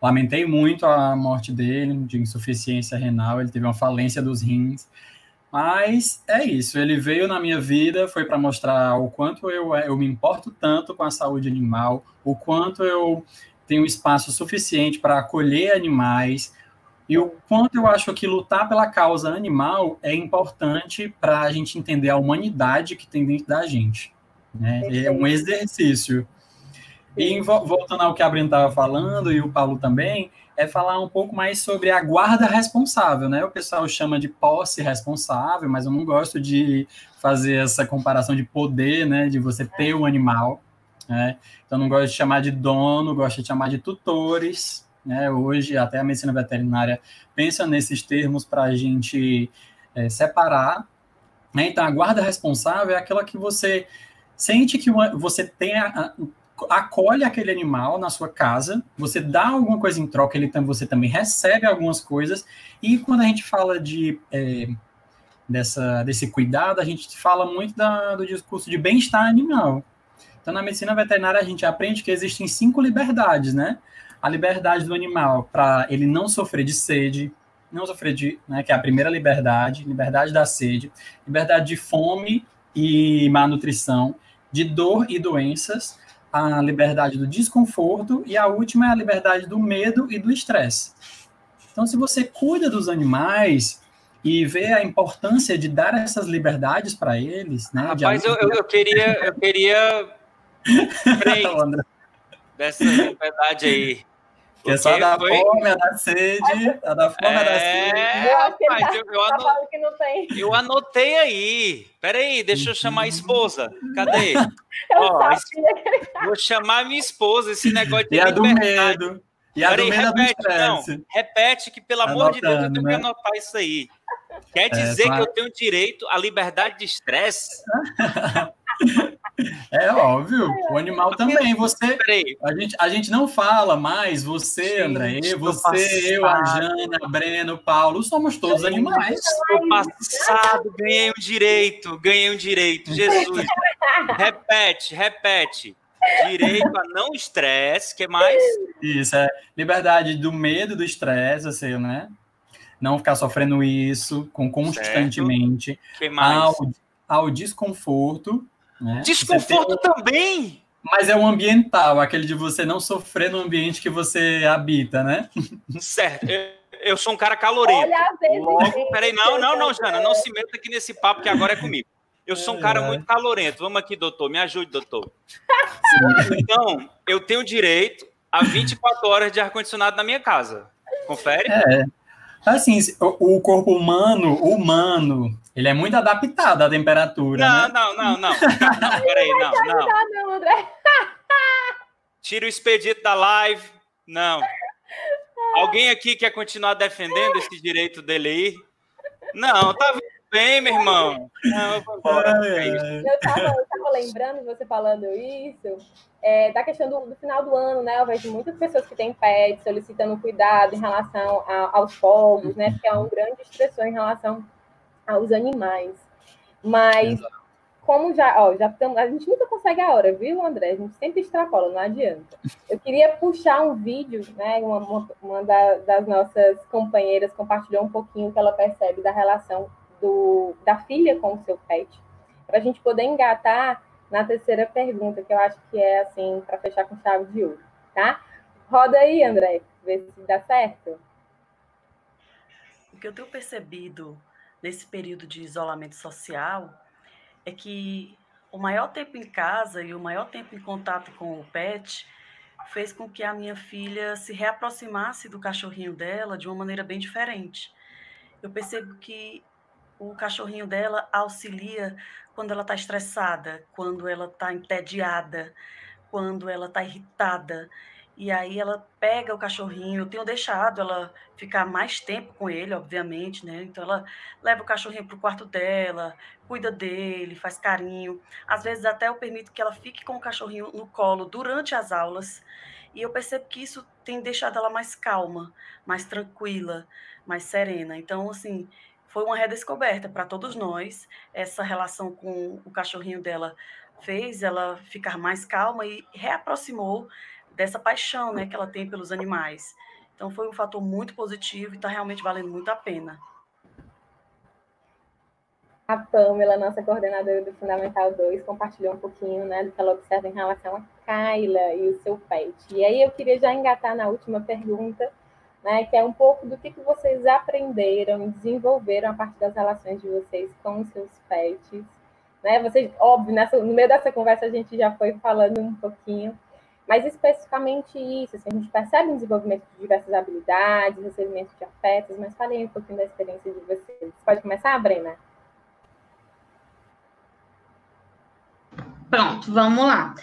Speaker 3: lamentei muito a morte dele de insuficiência renal, ele teve uma falência dos rins. Mas é isso, ele veio na minha vida, foi para mostrar o quanto eu, eu me importo tanto com a saúde animal, o quanto eu tenho espaço suficiente para acolher animais, e o quanto eu acho que lutar pela causa animal é importante para a gente entender a humanidade que tem dentro da gente. Né? É um exercício. E voltando ao que a Brenda estava falando, e o Paulo também, é falar um pouco mais sobre a guarda responsável, né? O pessoal chama de posse responsável, mas eu não gosto de fazer essa comparação de poder, né? De você ter um animal, né? Então não gosto de chamar de dono, gosto de chamar de tutores, né? Hoje, até a medicina veterinária pensa nesses termos para a gente é, separar. Né? Então, a guarda responsável é aquela que você sente que uma, você tem a, acolhe aquele animal na sua casa, você dá alguma coisa em troca, ele você também recebe algumas coisas, e quando a gente fala de é, dessa, desse cuidado, a gente fala muito da, do discurso de bem-estar animal. Então, na medicina veterinária, a gente aprende que existem cinco liberdades, né? A liberdade do animal para ele não sofrer de sede, não sofrer de, né, que é a primeira liberdade, liberdade da sede, liberdade de fome e má nutrição, de dor e doenças, a liberdade do desconforto e a última é a liberdade do medo e do estresse. Então, se você cuida dos animais e vê a importância de dar essas liberdades para eles, né?
Speaker 2: Rapaz, eu, eu, eu, queria, eu queria dessa liberdade aí.
Speaker 3: Que é só da foi... fome, da sede, a da fome, é... da sede.
Speaker 2: Rapaz, eu, eu, anotei, eu anotei aí. Peraí, deixa eu chamar a esposa. Cadê? Ó, vou chamar minha esposa, esse negócio de
Speaker 3: e a do medo. E a Peraí, do medo repete, não,
Speaker 2: repete que, pelo amor de Deus, eu tenho né? que anotar isso aí. Quer é, dizer é, que eu tenho direito à liberdade de estresse?
Speaker 3: É óbvio, o animal também. Você, a gente, a gente não fala mais você, André, você, eu, a Jana, Breno, Paulo, somos todos animais.
Speaker 2: No passado ganhei um direito, ganhei um direito. Jesus, repete, repete. Direito a não estresse, que mais?
Speaker 3: Isso, é liberdade do medo do estresse, assim, né? Não ficar sofrendo isso com constantemente. Certo.
Speaker 2: Que mais?
Speaker 3: Ao, ao desconforto, né?
Speaker 2: Desconforto tem... também!
Speaker 3: Mas é o ambiental, aquele de você não sofrer no ambiente que você habita, né?
Speaker 2: Certo. Eu, eu sou um cara calorento. Olha, peraí, não, não, não, Jana, não se meta aqui nesse papo que agora é comigo. Eu sou um cara muito calorento. Vamos aqui, doutor, me ajude, doutor. Então, eu tenho direito a 24 horas de ar-condicionado na minha casa. Confere?
Speaker 3: É. Assim, o corpo humano, humano, ele é muito adaptado à temperatura.
Speaker 2: Não,
Speaker 3: né?
Speaker 2: não, não, não. não peraí, não, não. não André. Tira o expedito da live. Não. Alguém aqui quer continuar defendendo esse direito dele aí? Não, tá bem, meu irmão. Não, eu
Speaker 1: tava, eu tava lembrando, você falando isso, é, da questão do, do, final do ano, né? Eu vejo muitas pessoas que têm pets solicitando cuidado em relação a, aos fogos, né? Porque é um grande estressor em relação aos animais. Mas, Exato. como já, ó, já estamos, a gente nunca consegue a hora, viu, André? A gente sempre extrapola, não adianta. Eu queria puxar um vídeo, né? Uma, uma, uma da, das nossas companheiras compartilhou um pouquinho que ela percebe da relação do, da filha com o seu pet, para a gente poder engatar na terceira pergunta, que eu acho que é assim, para fechar com chave de ouro, tá? Roda aí, André, vê se dá certo.
Speaker 7: O que eu tenho percebido nesse período de isolamento social é que o maior tempo em casa e o maior tempo em contato com o pet fez com que a minha filha se reaproximasse do cachorrinho dela de uma maneira bem diferente. Eu percebo que o cachorrinho dela auxilia quando ela está estressada, quando ela está entediada, quando ela está irritada. E aí ela pega o cachorrinho, eu tenho deixado ela ficar mais tempo com ele, obviamente, né? Então ela leva o cachorrinho para o quarto dela, cuida dele, faz carinho. Às vezes até eu permito que ela fique com o cachorrinho no colo durante as aulas. E eu percebo que isso tem deixado ela mais calma, mais tranquila, mais serena. Então, assim, foi uma redescoberta para todos nós. Essa relação com o cachorrinho dela fez ela ficar mais calma e reaproximou dessa paixão né, que ela tem pelos animais. Então foi um fator muito positivo e está realmente valendo muito a pena.
Speaker 1: A Pamela, nossa coordenadora do Fundamental 2, compartilhou um pouquinho né, do que ela observa em relação a Kyla e o seu pet. E aí eu queria já engatar na última pergunta, né, que é um pouco do que, que vocês aprenderam e desenvolveram a partir das relações de vocês com os seus pets. Né? Vocês, óbvio, nessa, no meio dessa conversa a gente já foi falando um pouquinho mas especificamente isso, assim, a gente percebe um desenvolvimento de diversas habilidades, recebimento de afetos, mas falei um pouquinho da experiência de vocês. Pode começar, Brena?
Speaker 4: Pronto, vamos lá.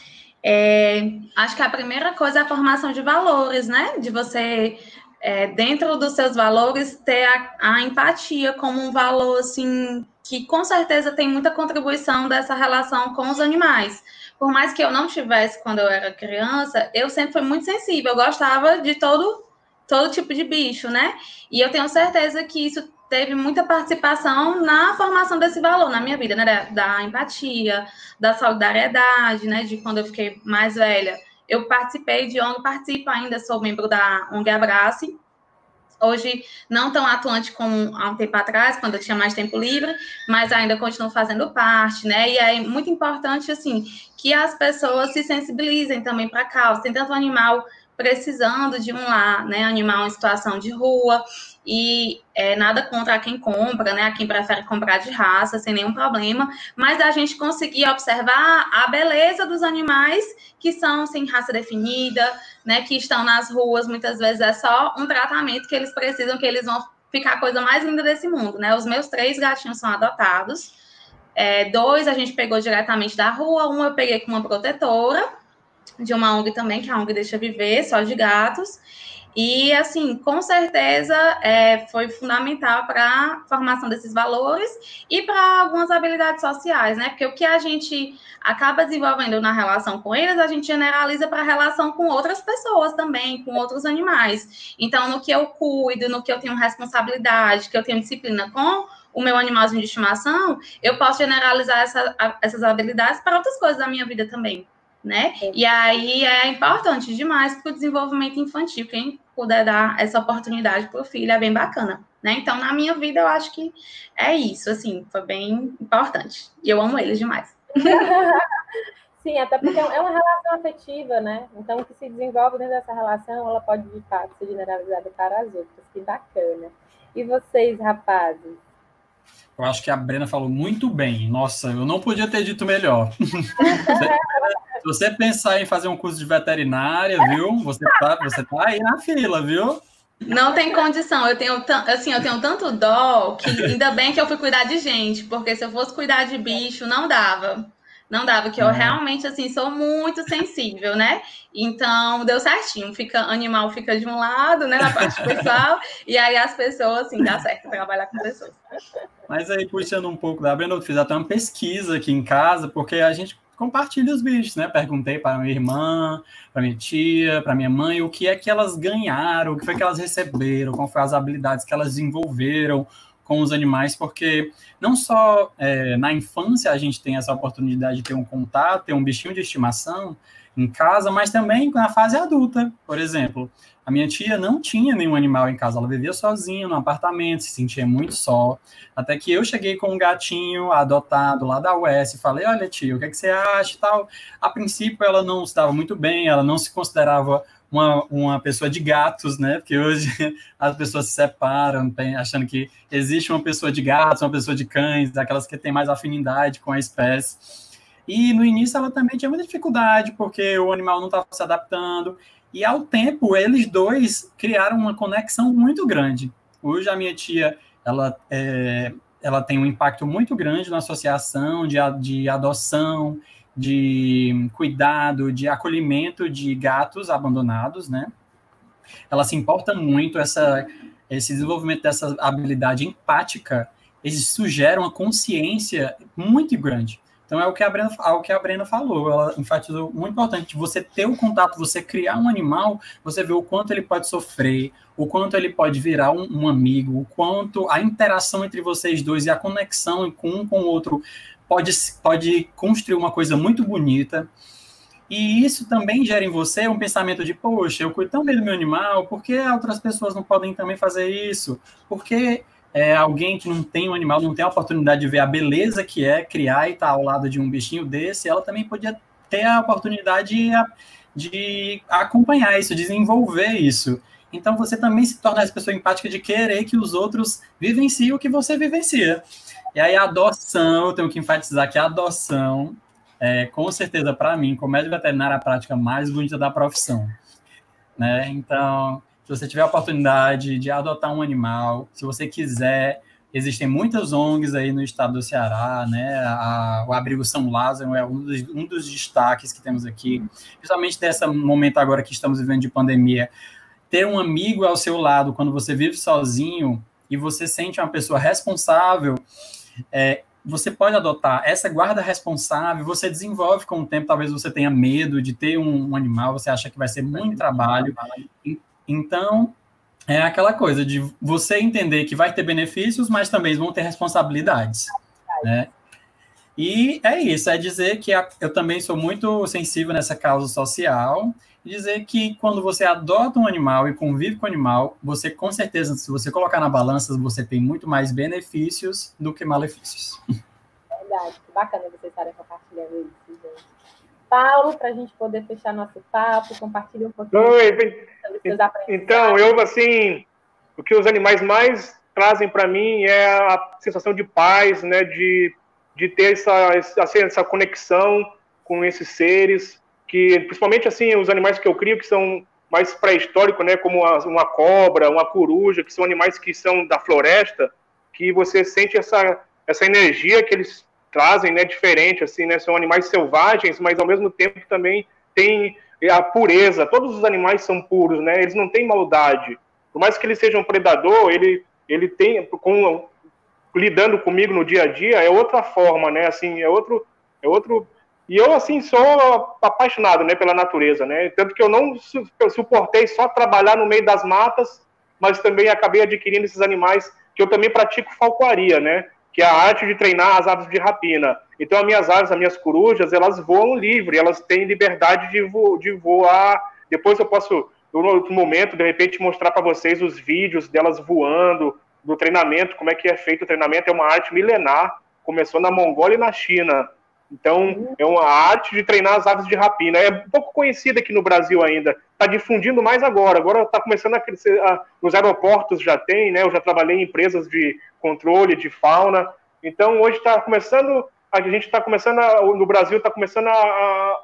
Speaker 4: É, acho que a primeira coisa é a formação de valores, né? De você, é, dentro dos seus valores, ter a, a, empatia como um valor, assim, que com certeza tem muita contribuição dessa relação com os animais. Por mais que eu não tivesse quando eu era criança, eu sempre fui muito sensível, eu gostava de todo todo tipo de bicho, né? E eu tenho certeza que isso teve muita participação na formação desse valor na minha vida, né? Da, da empatia, da solidariedade, né? De quando eu fiquei mais velha. Eu participei de ONG, participo ainda, sou membro da ONG Abrace, Hoje não tão atuante como há um tempo atrás, quando eu tinha mais tempo livre, mas ainda continuo fazendo parte, né? E é muito importante, assim, que as pessoas se sensibilizem também para a causa. Tem tanto animal precisando de um lar, né? Animal em situação de rua, e é, nada contra quem compra, né? A quem prefere comprar de raça, sem nenhum problema, mas a gente conseguir observar a beleza dos animais que são sem raça definida, né? Que estão nas ruas, muitas vezes é só um tratamento que eles precisam, que eles vão ficar a coisa mais linda desse mundo, né? Os meus três gatinhos são adotados. É, dois a gente pegou diretamente da rua, um eu peguei com uma protetora de uma ONG também, que a ONG Deixa Viver, só de gatos. E, assim, com certeza é, foi fundamental para a formação desses valores e para algumas habilidades sociais, né? Porque o que a gente acaba desenvolvendo na relação com eles, a gente generaliza para a relação com outras pessoas também, com outros animais. Então, no que eu cuido, no que eu tenho responsabilidade, que eu tenho disciplina com o meu animalzinho de estimação, eu posso generalizar essa, essas habilidades para outras coisas da minha vida também né? E aí é importante demais para o desenvolvimento infantil. Quem puder dar essa oportunidade para o filho é bem bacana, né? Então, na minha vida, eu acho que é isso, assim, foi bem importante. E eu amo eles demais.
Speaker 1: Sim, até porque é uma relação afetiva, né? Então, o que se desenvolve dentro dessa relação, ela pode, de fato, ser generalizada para as outras. Que bacana. E vocês, rapazes?
Speaker 3: Eu acho que a Brena falou muito bem. Nossa, eu não podia ter dito melhor. Se você pensar em fazer um curso de veterinária, viu? Você tá, você tá aí na fila, viu?
Speaker 4: Não tem condição. Eu tenho, assim, eu tenho tanto dó que ainda bem que eu fui cuidar de gente, porque se eu fosse cuidar de bicho, não dava. Não dava, que eu uhum. realmente, assim, sou muito sensível, né? Então, deu certinho. Fica, animal fica de um lado, né, na parte pessoal, e aí as pessoas, assim, dá certo trabalhar com pessoas.
Speaker 3: Mas aí, puxando um pouco da Brenda, eu fiz até uma pesquisa aqui em casa, porque a gente compartilha os bichos, né? Perguntei para minha irmã, para minha tia, para minha mãe, o que é que elas ganharam, o que foi que elas receberam, quais foram as habilidades que elas desenvolveram, com os animais, porque não só é, na infância a gente tem essa oportunidade de ter um contato, ter um bichinho de estimação em casa, mas também na fase adulta, por exemplo. A minha tia não tinha nenhum animal em casa, ela vivia sozinha no apartamento, se sentia muito só. Até que eu cheguei com um gatinho adotado lá da US e falei: Olha, tio, o que, é que você acha? Tal. A princípio, ela não estava muito bem, ela não se considerava uma, uma pessoa de gatos, né? Porque hoje as pessoas se separam, achando que existe uma pessoa de gatos, uma pessoa de cães, aquelas que têm mais afinidade com a espécie. E no início ela também tinha muita dificuldade, porque o animal não estava se adaptando. E ao tempo, eles dois criaram uma conexão muito grande. Hoje a minha tia, ela, é, ela tem um impacto muito grande na associação de, de adoção de cuidado, de acolhimento de gatos abandonados, né? Ela se importa muito essa esse desenvolvimento dessa habilidade empática, eles sugeram uma consciência muito grande. Então é o que a Brena, é o que a Brena falou, ela enfatizou muito importante, você ter o contato, você criar um animal, você vê o quanto ele pode sofrer, o quanto ele pode virar um, um amigo, o quanto a interação entre vocês dois e a conexão com um com o outro pode, pode construir uma coisa muito bonita. E isso também gera em você um pensamento de, poxa, eu cuido tão bem do meu animal, por que outras pessoas não podem também fazer isso? Porque é, alguém que não tem um animal, não tem a oportunidade de ver a beleza que é criar e estar tá ao lado de um bichinho desse, ela também podia ter a oportunidade de, de acompanhar isso, desenvolver isso. Então você também se torna essa pessoa empática de querer que os outros vivenciem o que você vivencia. E aí a adoção, eu tenho que enfatizar que a adoção é, com certeza, para mim, como médico veterinário, a prática mais bonita da profissão. Né? Então, se você tiver a oportunidade de adotar um animal, se você quiser, existem muitas ONGs aí no estado do Ceará, né? A, o Abrigo São Lázaro é um dos, um dos destaques que temos aqui, principalmente nesse momento agora que estamos vivendo de pandemia. Ter um amigo ao seu lado quando você vive sozinho e você sente uma pessoa responsável é, você pode adotar essa guarda responsável, você desenvolve com o tempo, talvez você tenha medo de ter um, um animal, você acha que vai ser muito trabalho. Então, é aquela coisa de você entender que vai ter benefícios, mas também vão ter responsabilidades, né? E é isso, é dizer que eu também sou muito sensível nessa causa social, dizer que quando você adota um animal e convive com o animal, você com certeza, se você colocar na balança, você tem muito mais benefícios do que malefícios.
Speaker 1: Verdade, que bacana vocês estarem compartilhando isso, gente. Paulo, para a gente poder fechar nosso papo, compartilhe um pouquinho
Speaker 5: Oi, Então, eu, assim, o que os animais mais trazem para mim é a sensação de paz, né, de de ter essa, assim, essa conexão com esses seres, que principalmente assim os animais que eu crio que são mais pré-históricos, né, como uma cobra, uma coruja, que são animais que são da floresta, que você sente essa essa energia que eles trazem, né, diferente assim, né, são animais selvagens, mas ao mesmo tempo também tem a pureza. Todos os animais são puros, né? Eles não têm maldade. Por mais que eles sejam predador, ele ele tem com lidando comigo no dia a dia é outra forma, né? Assim, é outro, é outro. E eu assim sou apaixonado, né, pela natureza, né? Tanto que eu não suportei só trabalhar no meio das matas, mas também acabei adquirindo esses animais que eu também pratico falcoaria, né? Que é a arte de treinar as aves de rapina. Então, as minhas aves, as minhas corujas, elas voam livre, elas têm liberdade de, vo de voar. Depois eu posso, no outro momento, de repente, mostrar para vocês os vídeos delas voando, do treinamento, como é que é feito o treinamento, é uma arte milenar, começou na Mongólia e na China. Então, é uma arte de treinar as aves de rapina. É pouco conhecida aqui no Brasil ainda. Está difundindo mais agora. Agora está começando a crescer. A, nos aeroportos já tem, né? Eu já trabalhei em empresas de controle de fauna. Então, hoje está começando. A gente está começando. A, no Brasil está começando a, a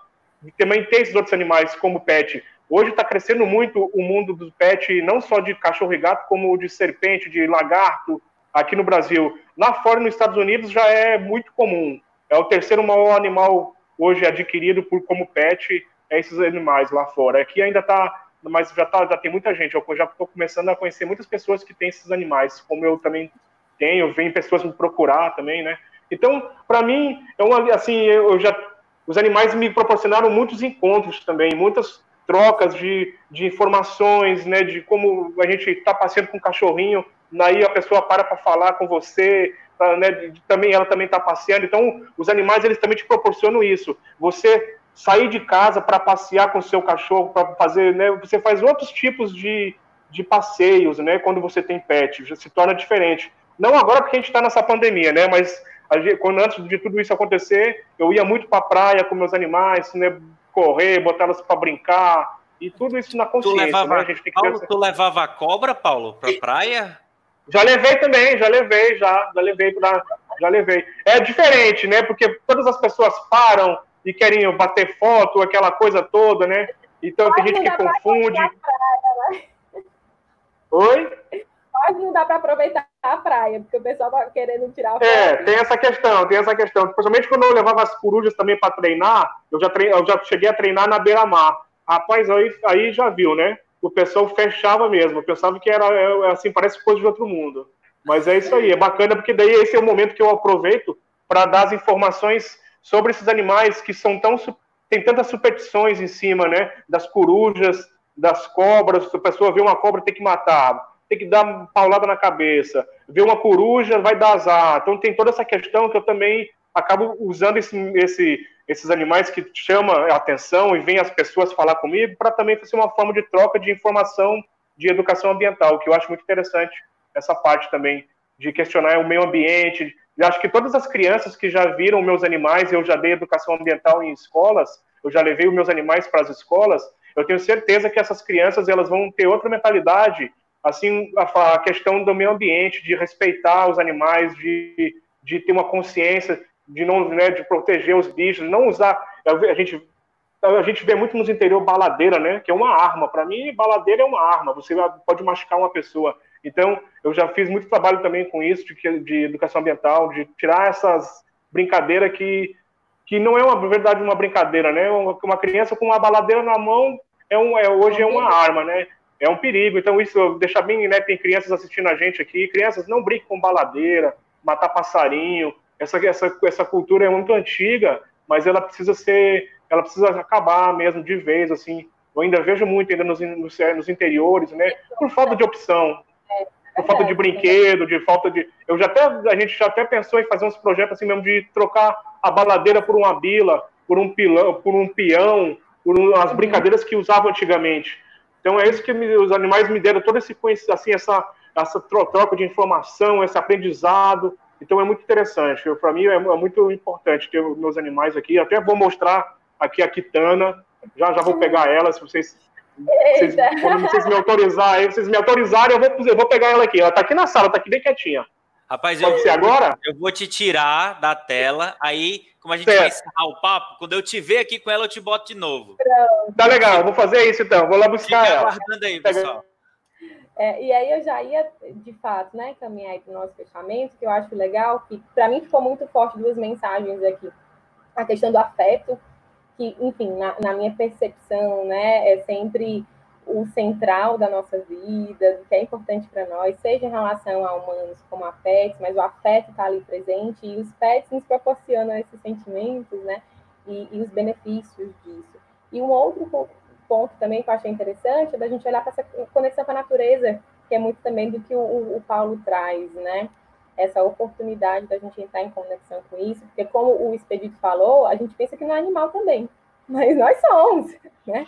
Speaker 5: também ter esses outros animais como pet. Hoje está crescendo muito o mundo do pet, não só de cachorro e gato, como de serpente, de lagarto, aqui no Brasil. Lá fora, nos Estados Unidos, já é muito comum. É o terceiro maior animal hoje adquirido por como pet, é esses animais lá fora. Aqui ainda está, mas já, tá, já tem muita gente. Eu já estou começando a conhecer muitas pessoas que têm esses animais, como eu também tenho. Vem pessoas me procurar também, né? Então, para mim, é uma, assim, eu já, os animais me proporcionaram muitos encontros também, muitas trocas de, de informações, né, de como a gente está passeando com um cachorrinho, daí a pessoa para para falar com você, tá, né, também ela também está passeando. Então, os animais eles também te proporcionam isso. Você sair de casa para passear com o seu cachorro, para fazer, né, você faz outros tipos de, de passeios, né, quando você tem pet, já se torna diferente. Não agora porque a gente está nessa pandemia, né, mas quando antes de tudo isso acontecer, eu ia muito para a praia com meus animais, né, correr, botar elas para brincar, e tudo isso na consciência.
Speaker 2: Tu levava,
Speaker 5: né?
Speaker 2: a gente tem que Paulo, tu levava a cobra, Paulo, para praia?
Speaker 5: Já levei também, já levei, já, já levei para, já levei. É diferente, né? Porque todas as pessoas param e querem bater foto, aquela coisa toda, né? Então tem gente que confunde. Praia, né? Oi?
Speaker 1: Quase não dá para aproveitar a praia, porque o pessoal tá querendo tirar foto.
Speaker 5: É, tem essa questão, tem essa questão. Principalmente quando eu levava as corujas também para treinar, eu já, trein... eu já cheguei a treinar na beira-mar. Rapaz, aí, aí já viu, né? O pessoal fechava mesmo. Pensava que era é, assim, parece coisa de outro mundo. Mas é isso aí, é bacana, porque daí esse é o momento que eu aproveito para dar as informações sobre esses animais que são tão. tem tantas superstições em cima, né? Das corujas, das cobras. Se a pessoa vê uma cobra, tem que matar tem que dar uma paulada na cabeça. Ver uma coruja vai dar azar. Então tem toda essa questão que eu também acabo usando esse, esse, esses animais que chamam a atenção e vêm as pessoas falar comigo para também fazer uma forma de troca de informação de educação ambiental, que eu acho muito interessante essa parte também de questionar o meio ambiente. Eu acho que todas as crianças que já viram meus animais, eu já dei educação ambiental em escolas, eu já levei os meus animais para as escolas, eu tenho certeza que essas crianças elas vão ter outra mentalidade assim a, a, questão do meio ambiente, de respeitar os animais, de, de ter uma consciência, de não né, de proteger os bichos, não usar a gente a gente vê muito nos interior baladeira, né, que é uma arma. Para mim, baladeira é uma arma. Você pode machucar uma pessoa. Então, eu já fiz muito trabalho também com isso de, de educação ambiental, de tirar essas brincadeiras que que não é uma verdade uma brincadeira, né? Uma criança com uma baladeira na mão é um, é, hoje é uma arma, né? é um perigo. Então, isso deixa bem, né? Tem crianças assistindo a gente aqui. Crianças, não brinquem com baladeira, matar passarinho. Essa, essa, essa cultura é muito antiga, mas ela precisa ser, ela precisa acabar mesmo de vez, assim. Eu ainda vejo muito ainda nos, nos, nos interiores, né? Por falta de opção, por falta de brinquedo, de falta de. Eu já até a gente já até pensou em fazer uns projetos assim mesmo de trocar a baladeira por uma bila, por um pilão, por um peão, por um, as brincadeiras que usavam antigamente. Então é isso que me, os animais me deram todo esse assim essa essa troca de informação, esse aprendizado. Então é muito interessante. Para mim é, é, muito importante ter meus animais aqui. Até vou mostrar aqui a Kitana. Já já vou pegar ela, se vocês vocês, quando vocês me autorizarem, vocês me autorizarem, eu vou, eu vou pegar ela aqui. Ela está aqui na sala, está aqui bem quietinha.
Speaker 2: Rapaz,
Speaker 5: Pode
Speaker 2: eu,
Speaker 5: ser agora?
Speaker 2: Eu vou te tirar da tela, aí, como a gente certo. vai encerrar o papo, quando eu te ver aqui com ela, eu te boto de novo.
Speaker 5: Tá legal, vou fazer isso então. Vou lá buscar Fica ela.
Speaker 2: aguardando aí, pessoal.
Speaker 1: É, e aí eu já ia, de fato, né, caminhar para o nosso fechamento, que eu acho legal, que para mim ficou muito forte duas mensagens aqui. A questão do afeto, que, enfim, na, na minha percepção, né, é sempre o central da nossa vida, do que é importante para nós, seja em relação a humanos como a pets, mas o afeto está ali presente e os pets nos proporcionam esses sentimentos, né? E, e, os benefícios disso. E um outro ponto também que eu achei interessante é da gente olhar para essa conexão com a natureza, que é muito também do que o, o Paulo traz, né? Essa oportunidade da gente entrar em conexão com isso, porque como o Expedito falou, a gente pensa que não é animal também, mas nós somos, né?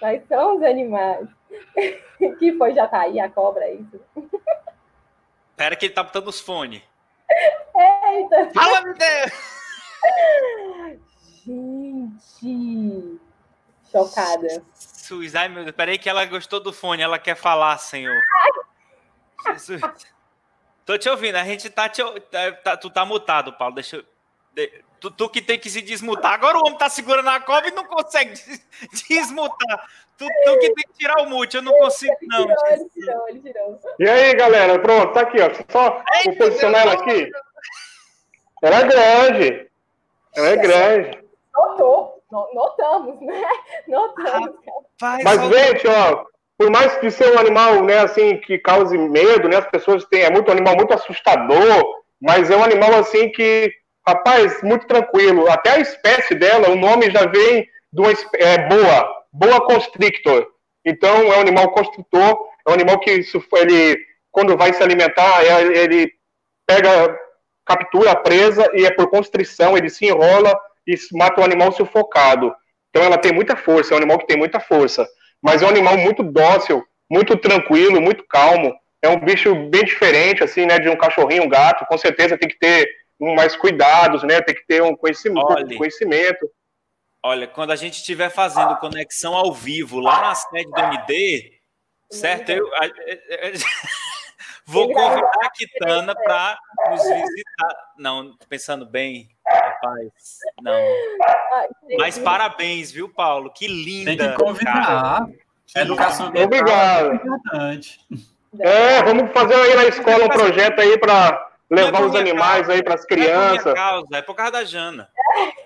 Speaker 1: Nós somos animais. que foi já tá aí a cobra, é isso?
Speaker 2: Pera que ele tá botando os fones.
Speaker 1: Eita!
Speaker 2: Fala, meu Deus!
Speaker 1: Gente! Chocada.
Speaker 2: Jesus, ai meu Deus, peraí que ela gostou do fone, ela quer falar, Senhor. Jesus. Tô te ouvindo, a gente tá, te, tá, tá tu tá mutado, Paulo, deixa eu... Tu, tu, que tem que se desmutar. Agora o homem tá segurando a cobra e não consegue des, desmutar. Tu, tu, que tem que tirar o mute, eu não consigo, não. Ele tirou, ele tirou,
Speaker 5: ele tirou. E aí, galera, pronto, tá aqui, ó. Só vou posicionar ela aqui. Ela é grande. Ela é grande.
Speaker 1: Notou notamos, né? Notamos.
Speaker 5: Rapaz, Mas, gente, ó, por mais que seja um animal, né, assim, que cause medo, né, as pessoas têm, é muito um animal muito assustador, mas é um animal, assim, que, rapaz, muito tranquilo. Até a espécie dela, o nome já vem de uma é, boa, boa constrictor. Então, é um animal construtor, é um animal que, ele, quando vai se alimentar, é, ele pega, captura a presa e é por constrição, ele se enrola e mata o animal sufocado. Então ela tem muita força, é um animal que tem muita força. Mas é um animal muito dócil, muito tranquilo, muito calmo. É um bicho bem diferente, assim, né, de um cachorrinho, um gato. Com certeza tem que ter mais cuidados, né? Tem que ter um conhecimento. Olha, conhecimento.
Speaker 2: olha quando a gente estiver fazendo conexão ao vivo lá na sede do MD, certo? Eu, a, a, a, vou convidar a Kitana para nos visitar. Não, pensando bem, Rapaz, não. Mas parabéns, viu, Paulo? Que linda.
Speaker 3: Tem que convidar.
Speaker 5: Educação Obrigado. É importante. É, vamos fazer aí na escola um projeto aí para levar é os animais causa. aí para as crianças. É por,
Speaker 2: causa, é por causa da Jana.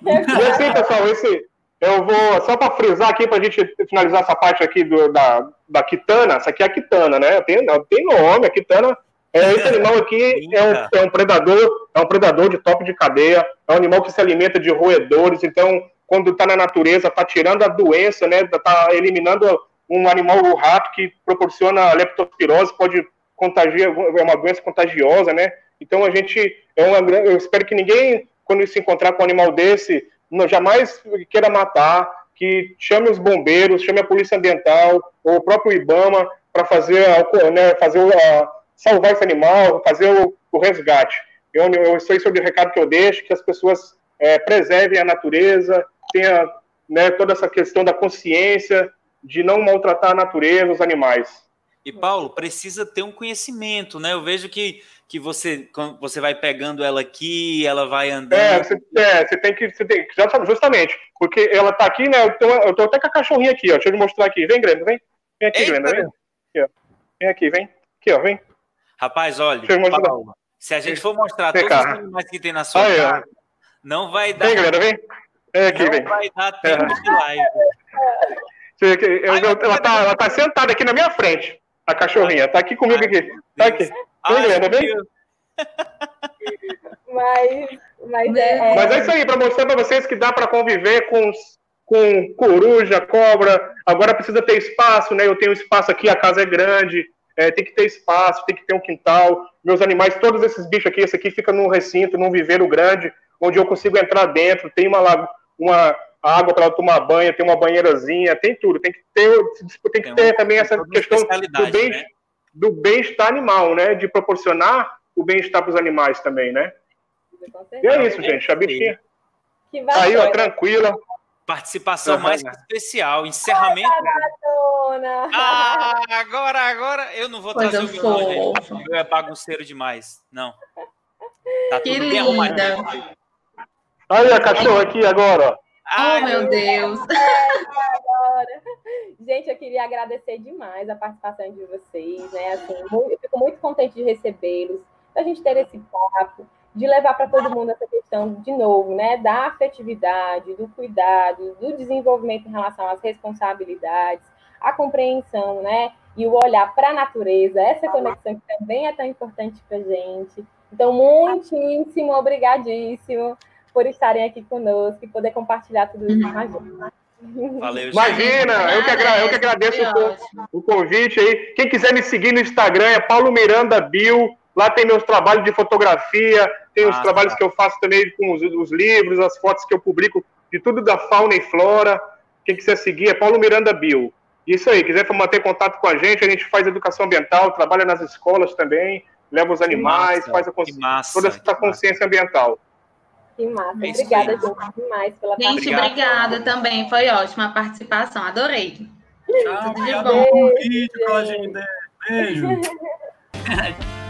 Speaker 5: E assim, pessoal, esse, eu vou, só para frisar aqui, para a gente finalizar essa parte aqui do, da, da Kitana, essa aqui é a Kitana, né? Tem, tem nome, a Kitana é, esse animal aqui é um, é um predador, é um predador de top de cadeia, é um animal que se alimenta de roedores, então quando está na natureza, está tirando a doença, né? Está eliminando um animal, o rato, que proporciona leptospirose, pode contagiar, é uma doença contagiosa, né? Então a gente, é uma, eu espero que ninguém, quando se encontrar com um animal desse, não, jamais queira matar, que chame os bombeiros, chame a polícia ambiental, ou o próprio IBAMA, para fazer, né, fazer a, salvar esse animal, fazer o, o resgate. Eu, eu, isso é o recado que eu deixo, que as pessoas é, preservem a natureza, tenha né, toda essa questão da consciência de não maltratar a natureza, os animais.
Speaker 2: E Paulo, precisa ter um conhecimento, né? Eu vejo que, que você, você vai pegando ela aqui, ela vai andando.
Speaker 5: É, você, é, você tem que. Você tem, justamente, porque ela tá aqui, né? Eu tô, eu tô até com a cachorrinha aqui, ó. Deixa eu te mostrar aqui. Vem, Grêmio, vem. Vem aqui, Grêmio, vem. Aqui. Vem aqui, vem. Aqui, ó, vem.
Speaker 2: Rapaz, olha, Paulo, se a gente for mostrar todos os animais que tem na sua casa, não vai dar.
Speaker 5: Vem, galera, vem. Vem aqui,
Speaker 2: não
Speaker 5: vem.
Speaker 2: vai dar tempo é. de live.
Speaker 5: Eu, eu, ela, tá, ela tá sentada aqui na minha frente, a cachorrinha. Tá aqui comigo aqui. Tá aqui. Vem, galera, vem.
Speaker 1: mas, mas, é,
Speaker 5: mas é isso aí, para mostrar para vocês que dá para conviver com, com coruja, cobra. Agora precisa ter espaço, né? Eu tenho espaço aqui, a casa é grande, é, tem que ter espaço, tem que ter um quintal. Meus animais, todos esses bichos aqui, esse aqui fica num recinto, num viveiro grande, onde eu consigo entrar dentro. Tem uma, uma água para tomar banho, tem uma banheirazinha, tem tudo. Tem que ter, tem que ter também essa questão do bem, né? do bem-estar animal, né? De proporcionar o bem-estar para os animais também, né? E é isso, gente. A bichinha. Aí, ó, tranquila.
Speaker 2: Participação uhum. mais especial, encerramento. Ah, agora, agora eu não vou trazer o violão, Eu é bagunceiro demais. Não.
Speaker 4: Tá que tudo linda. bem arrumadinho.
Speaker 5: Olha a cachorra aqui agora, ó.
Speaker 4: Ai, oh, meu Deus.
Speaker 1: Gente, eu queria agradecer demais a participação de vocês, né? Assim, eu fico muito contente de recebê-los, da gente ter esse papo, de levar para todo mundo essa questão, de novo, né? Da afetividade, do cuidado, do desenvolvimento em relação às responsabilidades, a compreensão, né? E o olhar para a natureza, essa conexão que também é tão importante para gente. Então, muitíssimo obrigadíssimo por estarem aqui conosco e poder compartilhar tudo isso com a gente.
Speaker 5: Valeu, Imagina, eu que, agra eu que agradeço o, o, convite aí. Quem quiser me seguir no Instagram é Paulo Miranda Bill. Lá tem meus trabalhos de fotografia, tem ah, os trabalhos tá. que eu faço também com os, os, livros, as fotos que eu publico de tudo da fauna e flora. Quem quiser seguir é Paulo Miranda Bill. Isso aí, quiser manter contato com a gente, a gente faz educação ambiental, trabalha nas escolas também, leva os animais, massa, faz a toda essa consciência ambiental.
Speaker 1: Que massa. É obrigada, gente, demais pela
Speaker 4: Gente, obrigada também. Foi ótima a participação. Adorei.
Speaker 3: Tchau, Tudo de bom. Beijo. Beijo.